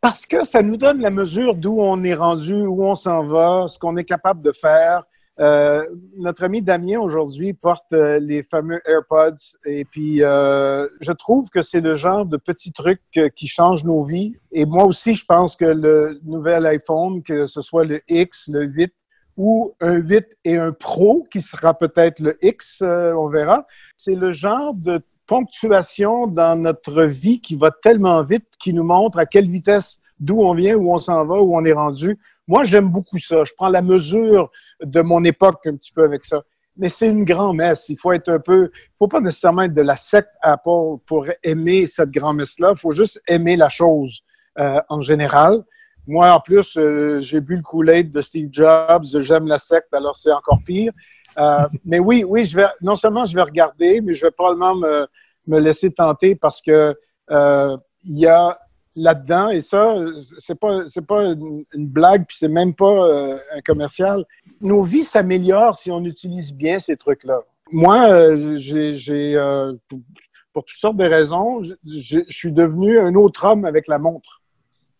parce que ça nous donne la mesure d'où on est rendu, où on s'en va, ce qu'on est capable de faire. Euh, notre ami Damien aujourd'hui porte euh, les fameux AirPods et puis euh, je trouve que c'est le genre de petits trucs qui changent nos vies. Et moi aussi, je pense que le nouvel iPhone, que ce soit le X, le 8 ou un 8 et un Pro, qui sera peut-être le X, euh, on verra. C'est le genre de ponctuation dans notre vie qui va tellement vite, qui nous montre à quelle vitesse, d'où on vient, où on s'en va, où on est rendu. Moi, j'aime beaucoup ça. Je prends la mesure de mon époque un petit peu avec ça. Mais c'est une grand-messe. Il faut être un peu, faut pas nécessairement être de la secte Apple pour aimer cette grand-messe-là. Il faut juste aimer la chose euh, en général. Moi, en plus, euh, j'ai bu le Kool-Aid de Steve Jobs. J'aime la secte, alors c'est encore pire. Euh, mais oui, oui, je vais, non seulement je vais regarder, mais je vais probablement me, me laisser tenter parce que euh, il y a là-dedans, et ça, c'est pas, c'est pas une, blague, puis c'est même pas un commercial. Nos vies s'améliorent si on utilise bien ces trucs-là. Moi, j'ai, pour, toutes sortes de raisons, je suis devenu un autre homme avec la montre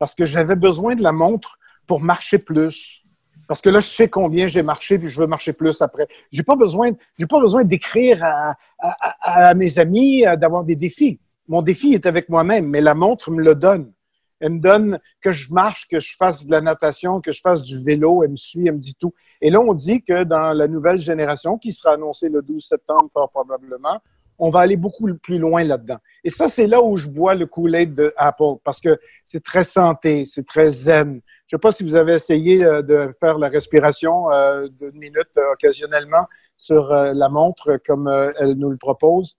parce que j'avais besoin de la montre pour marcher plus. Parce que là, je sais combien j'ai marché, puis je veux marcher plus après. J'ai pas besoin, j'ai pas besoin d'écrire à, à, à, mes amis, euh, d'avoir des défis. Mon défi est avec moi-même, mais la montre me le donne. Elle me donne que je marche, que je fasse de la natation, que je fasse du vélo. Elle me suit, elle me dit tout. Et là, on dit que dans la nouvelle génération, qui sera annoncée le 12 septembre, fort probablement, on va aller beaucoup plus loin là-dedans. Et ça, c'est là où je bois le Kool-Aid de Apple, parce que c'est très santé, c'est très zen. Je ne sais pas si vous avez essayé euh, de faire la respiration euh, d'une minute euh, occasionnellement sur la montre comme elle nous le propose.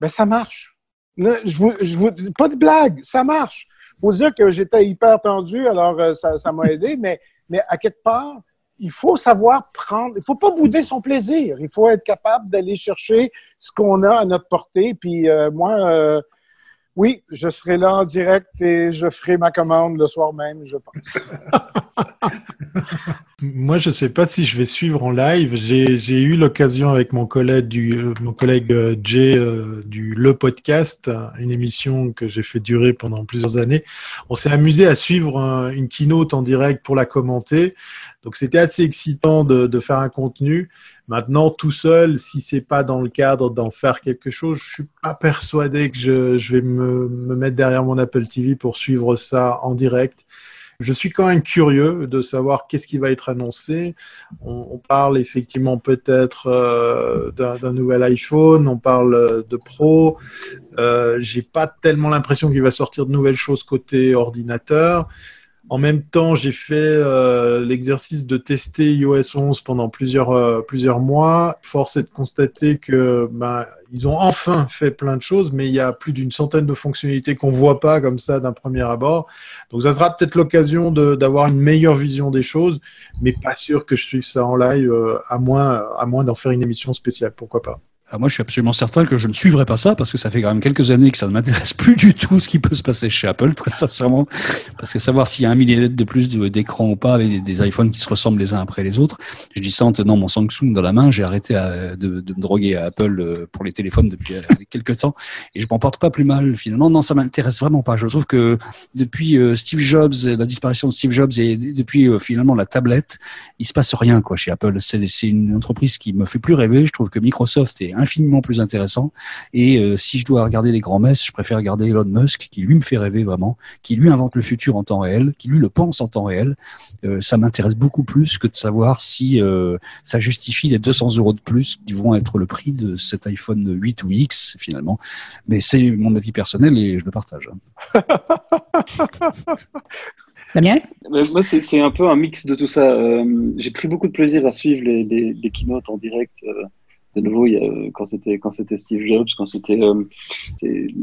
Ben, ça marche. Je vous, pas de blague, ça marche. faut dire que j'étais hyper tendu, alors ça, ça m'a aidé, mais, mais à quelque part, il faut savoir prendre, il faut pas bouder son plaisir. Il faut être capable d'aller chercher ce qu'on a à notre portée. Puis euh, moi, euh, Oui, je serai là en direct et je ferai ma commande le soir même, je pense. Moi, je ne sais pas si je vais suivre en live. J'ai eu l'occasion avec mon collègue, du, euh, mon collègue Jay du Le Podcast, une émission que j'ai fait durer pendant plusieurs années. On s'est amusé à suivre une keynote en direct pour la commenter. Donc, c'était assez excitant de, faire un contenu. Maintenant, tout seul, si c'est pas dans le cadre d'en faire quelque chose, je suis pas persuadé que je, vais me, me mettre derrière mon Apple TV pour suivre ça en direct. Je suis quand même curieux de savoir qu'est-ce qui va être annoncé. On, parle effectivement peut-être euh, d'un nouvel iPhone, on parle de Pro. Euh, J'ai pas tellement l'impression qu'il va sortir de nouvelles choses côté ordinateur. En même temps, j'ai fait euh, l'exercice de tester iOS 11 pendant plusieurs, euh, plusieurs mois. Force est de constater que ben, ils ont enfin fait plein de choses, mais il y a plus d'une centaine de fonctionnalités qu'on voit pas comme ça d'un premier abord. Donc, ça sera peut-être l'occasion d'avoir une meilleure vision des choses, mais pas sûr que je suive ça en live, euh, à moins d'en faire une émission spéciale. Pourquoi pas? Ah, moi, je suis absolument certain que je ne suivrai pas ça parce que ça fait quand même quelques années que ça ne m'intéresse plus du tout ce qui peut se passer chez Apple, très sincèrement. Parce que savoir s'il y a un millimètre de plus d'écran ou pas avec des, iPhones qui se ressemblent les uns après les autres, je dis ça en tenant mon Samsung dans la main. J'ai arrêté de, de, me droguer à Apple euh, pour les téléphones depuis euh, quelques temps et je m'en porte pas plus mal finalement. Non, ça m'intéresse vraiment pas. Je trouve que depuis euh, Steve Jobs, la disparition de Steve Jobs et depuis finalement la tablette, il se passe rien quoi chez Apple. C'est une entreprise qui me fait plus rêver. Je trouve que Microsoft est infiniment plus intéressant. Et euh, si je dois regarder les grands messes, je préfère regarder Elon Musk, qui lui me fait rêver vraiment, qui lui invente le futur en temps réel, qui lui le pense en temps réel. Euh, ça m'intéresse beaucoup plus que de savoir si euh, ça justifie les 200 euros de plus qui vont être le prix de cet iPhone 8 ou X finalement. Mais c'est mon avis personnel et je le partage. Damien? Moi, c'est un peu un mix de tout ça. J'ai pris beaucoup de plaisir à suivre les, les, keynotes en direct de nouveau, il y a, quand c'était quand c'était Steve Jobs, quand c'était euh,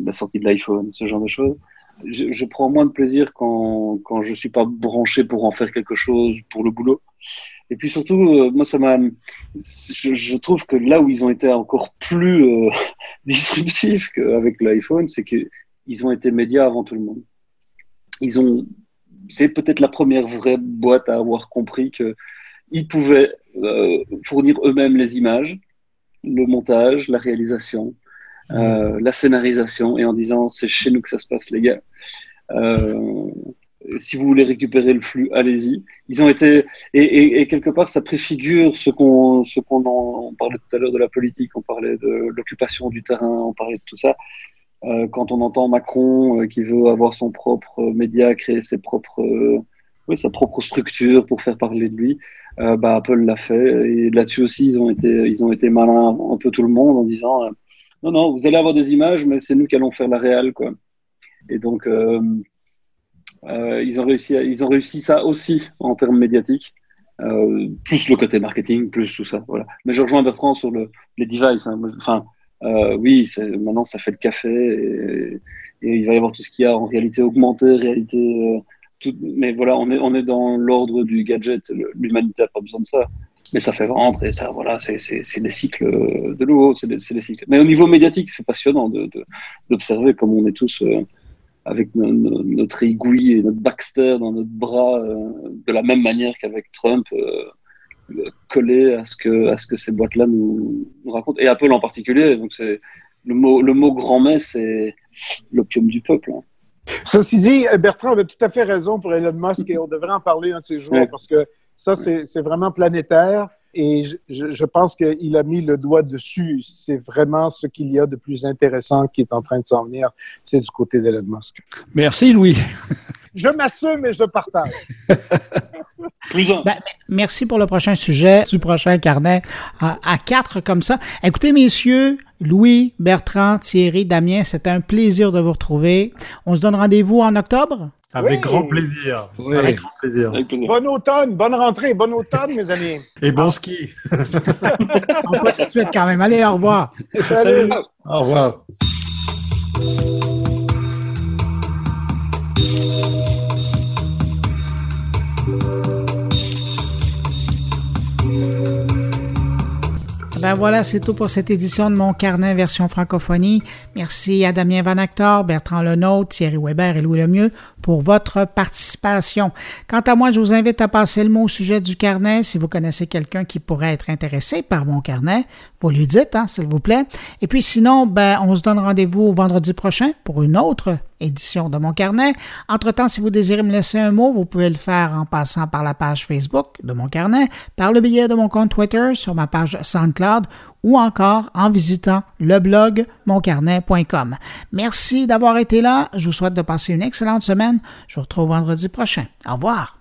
la sortie de l'iPhone, ce genre de choses. Je, je, prends moins de plaisir quand quand je suis pas branché pour en faire quelque chose pour le boulot. Et puis surtout, euh, moi, ça m'a. Je, je, trouve que là où ils ont été encore plus euh, disruptifs qu'avec l'iPhone, c'est qu'ils ont été médias avant tout le monde. Ils ont. C'est peut-être la première vraie boîte à avoir compris que ils pouvaient euh, fournir eux-mêmes les images le montage, la réalisation, euh, la scénarisation, et en disant c'est chez nous que ça se passe, les gars. Euh, si vous voulez récupérer le flux, allez-y. Ils ont été et, et, quelque part ça préfigure ce qu'on ce qu'on en on parlait tout à l'heure de la politique, on parlait de l'occupation du terrain, on parlait de tout ça. Euh, quand on entend Macron qui veut avoir son propre média, créer ses propres oui, sa propre structure pour faire parler de lui, euh, bah, Apple l'a fait. Et là-dessus aussi, ils ont été, ils ont été malins, un peu tout le monde, en disant euh, non, non, vous allez avoir des images, mais c'est nous qui allons faire la réelle, quoi. Et donc, euh, ils ont réussi, ils ont réussi ça aussi en termes médiatiques. plus le côté marketing, plus tout ça. Voilà. Mais je rejoins Bertrand sur le, les devices. Hein. Enfin, oui, maintenant ça fait le café et, et, il va y avoir tout ce qu'il y a en réalité augmentée, réalité mais voilà, on est, on est dans l'ordre du gadget. L'humanité n'a pas besoin de ça. Mais ça fait vendre et ça, voilà, c'est des cycles de l'eau, c'est des, des, cycles. Mais au niveau médiatique, c'est passionnant d'observer comme on est tous euh, avec notre aiguille et notre Baxter dans notre bras, euh, de la même manière qu'avec Trump, euh, collé à ce que, à ce que ces boîtes-là nous, nous, racontent. Et Apple en particulier. Donc c'est le mot, le mot grand-messe, c'est l'opium du peuple. Hein. Ceci dit, Bertrand avait tout à fait raison pour Elon Musk et on devrait en parler un de ces jours parce que ça, c'est vraiment planétaire et je, je pense qu'il a mis le doigt dessus. C'est vraiment ce qu'il y a de plus intéressant qui est en train de s'en venir. C'est du côté d'Elon Musk. Merci, Louis. je m'assume et je partage. Ben, merci pour le prochain sujet du prochain carnet à, quatre comme ça. Écoutez, messieurs, Louis, Bertrand, Thierry, Damien, c'était un plaisir de vous retrouver. On se donne rendez-vous en octobre? Avec grand plaisir. Avec grand plaisir. Bon automne, bonne rentrée, bon automne, mes amis. Et bon ski. On va tout de suite quand même. Allez, au revoir. Salut. Au revoir. Ben voilà, c'est tout pour cette édition de mon carnet version francophonie. Merci à Damien Van Actor, Bertrand Lenôtre, Thierry Weber et Louis Lemieux pour votre participation. Quant à moi, je vous invite à passer le mot au sujet du carnet. Si vous connaissez quelqu'un qui pourrait être intéressé par mon carnet, vous lui dites, hein, s'il vous plaît. Et puis sinon, ben, on se donne rendez-vous vendredi prochain pour une autre édition de mon carnet. Entre-temps, si vous désirez me laisser un mot, vous pouvez le faire en passant par la page Facebook de mon carnet, par le billet de mon compte Twitter, sur ma page SoundCloud ou encore en visitant le blog moncarnet.com. Merci d'avoir été là. Je vous souhaite de passer une excellente semaine. Je vous retrouve vendredi prochain. Au revoir.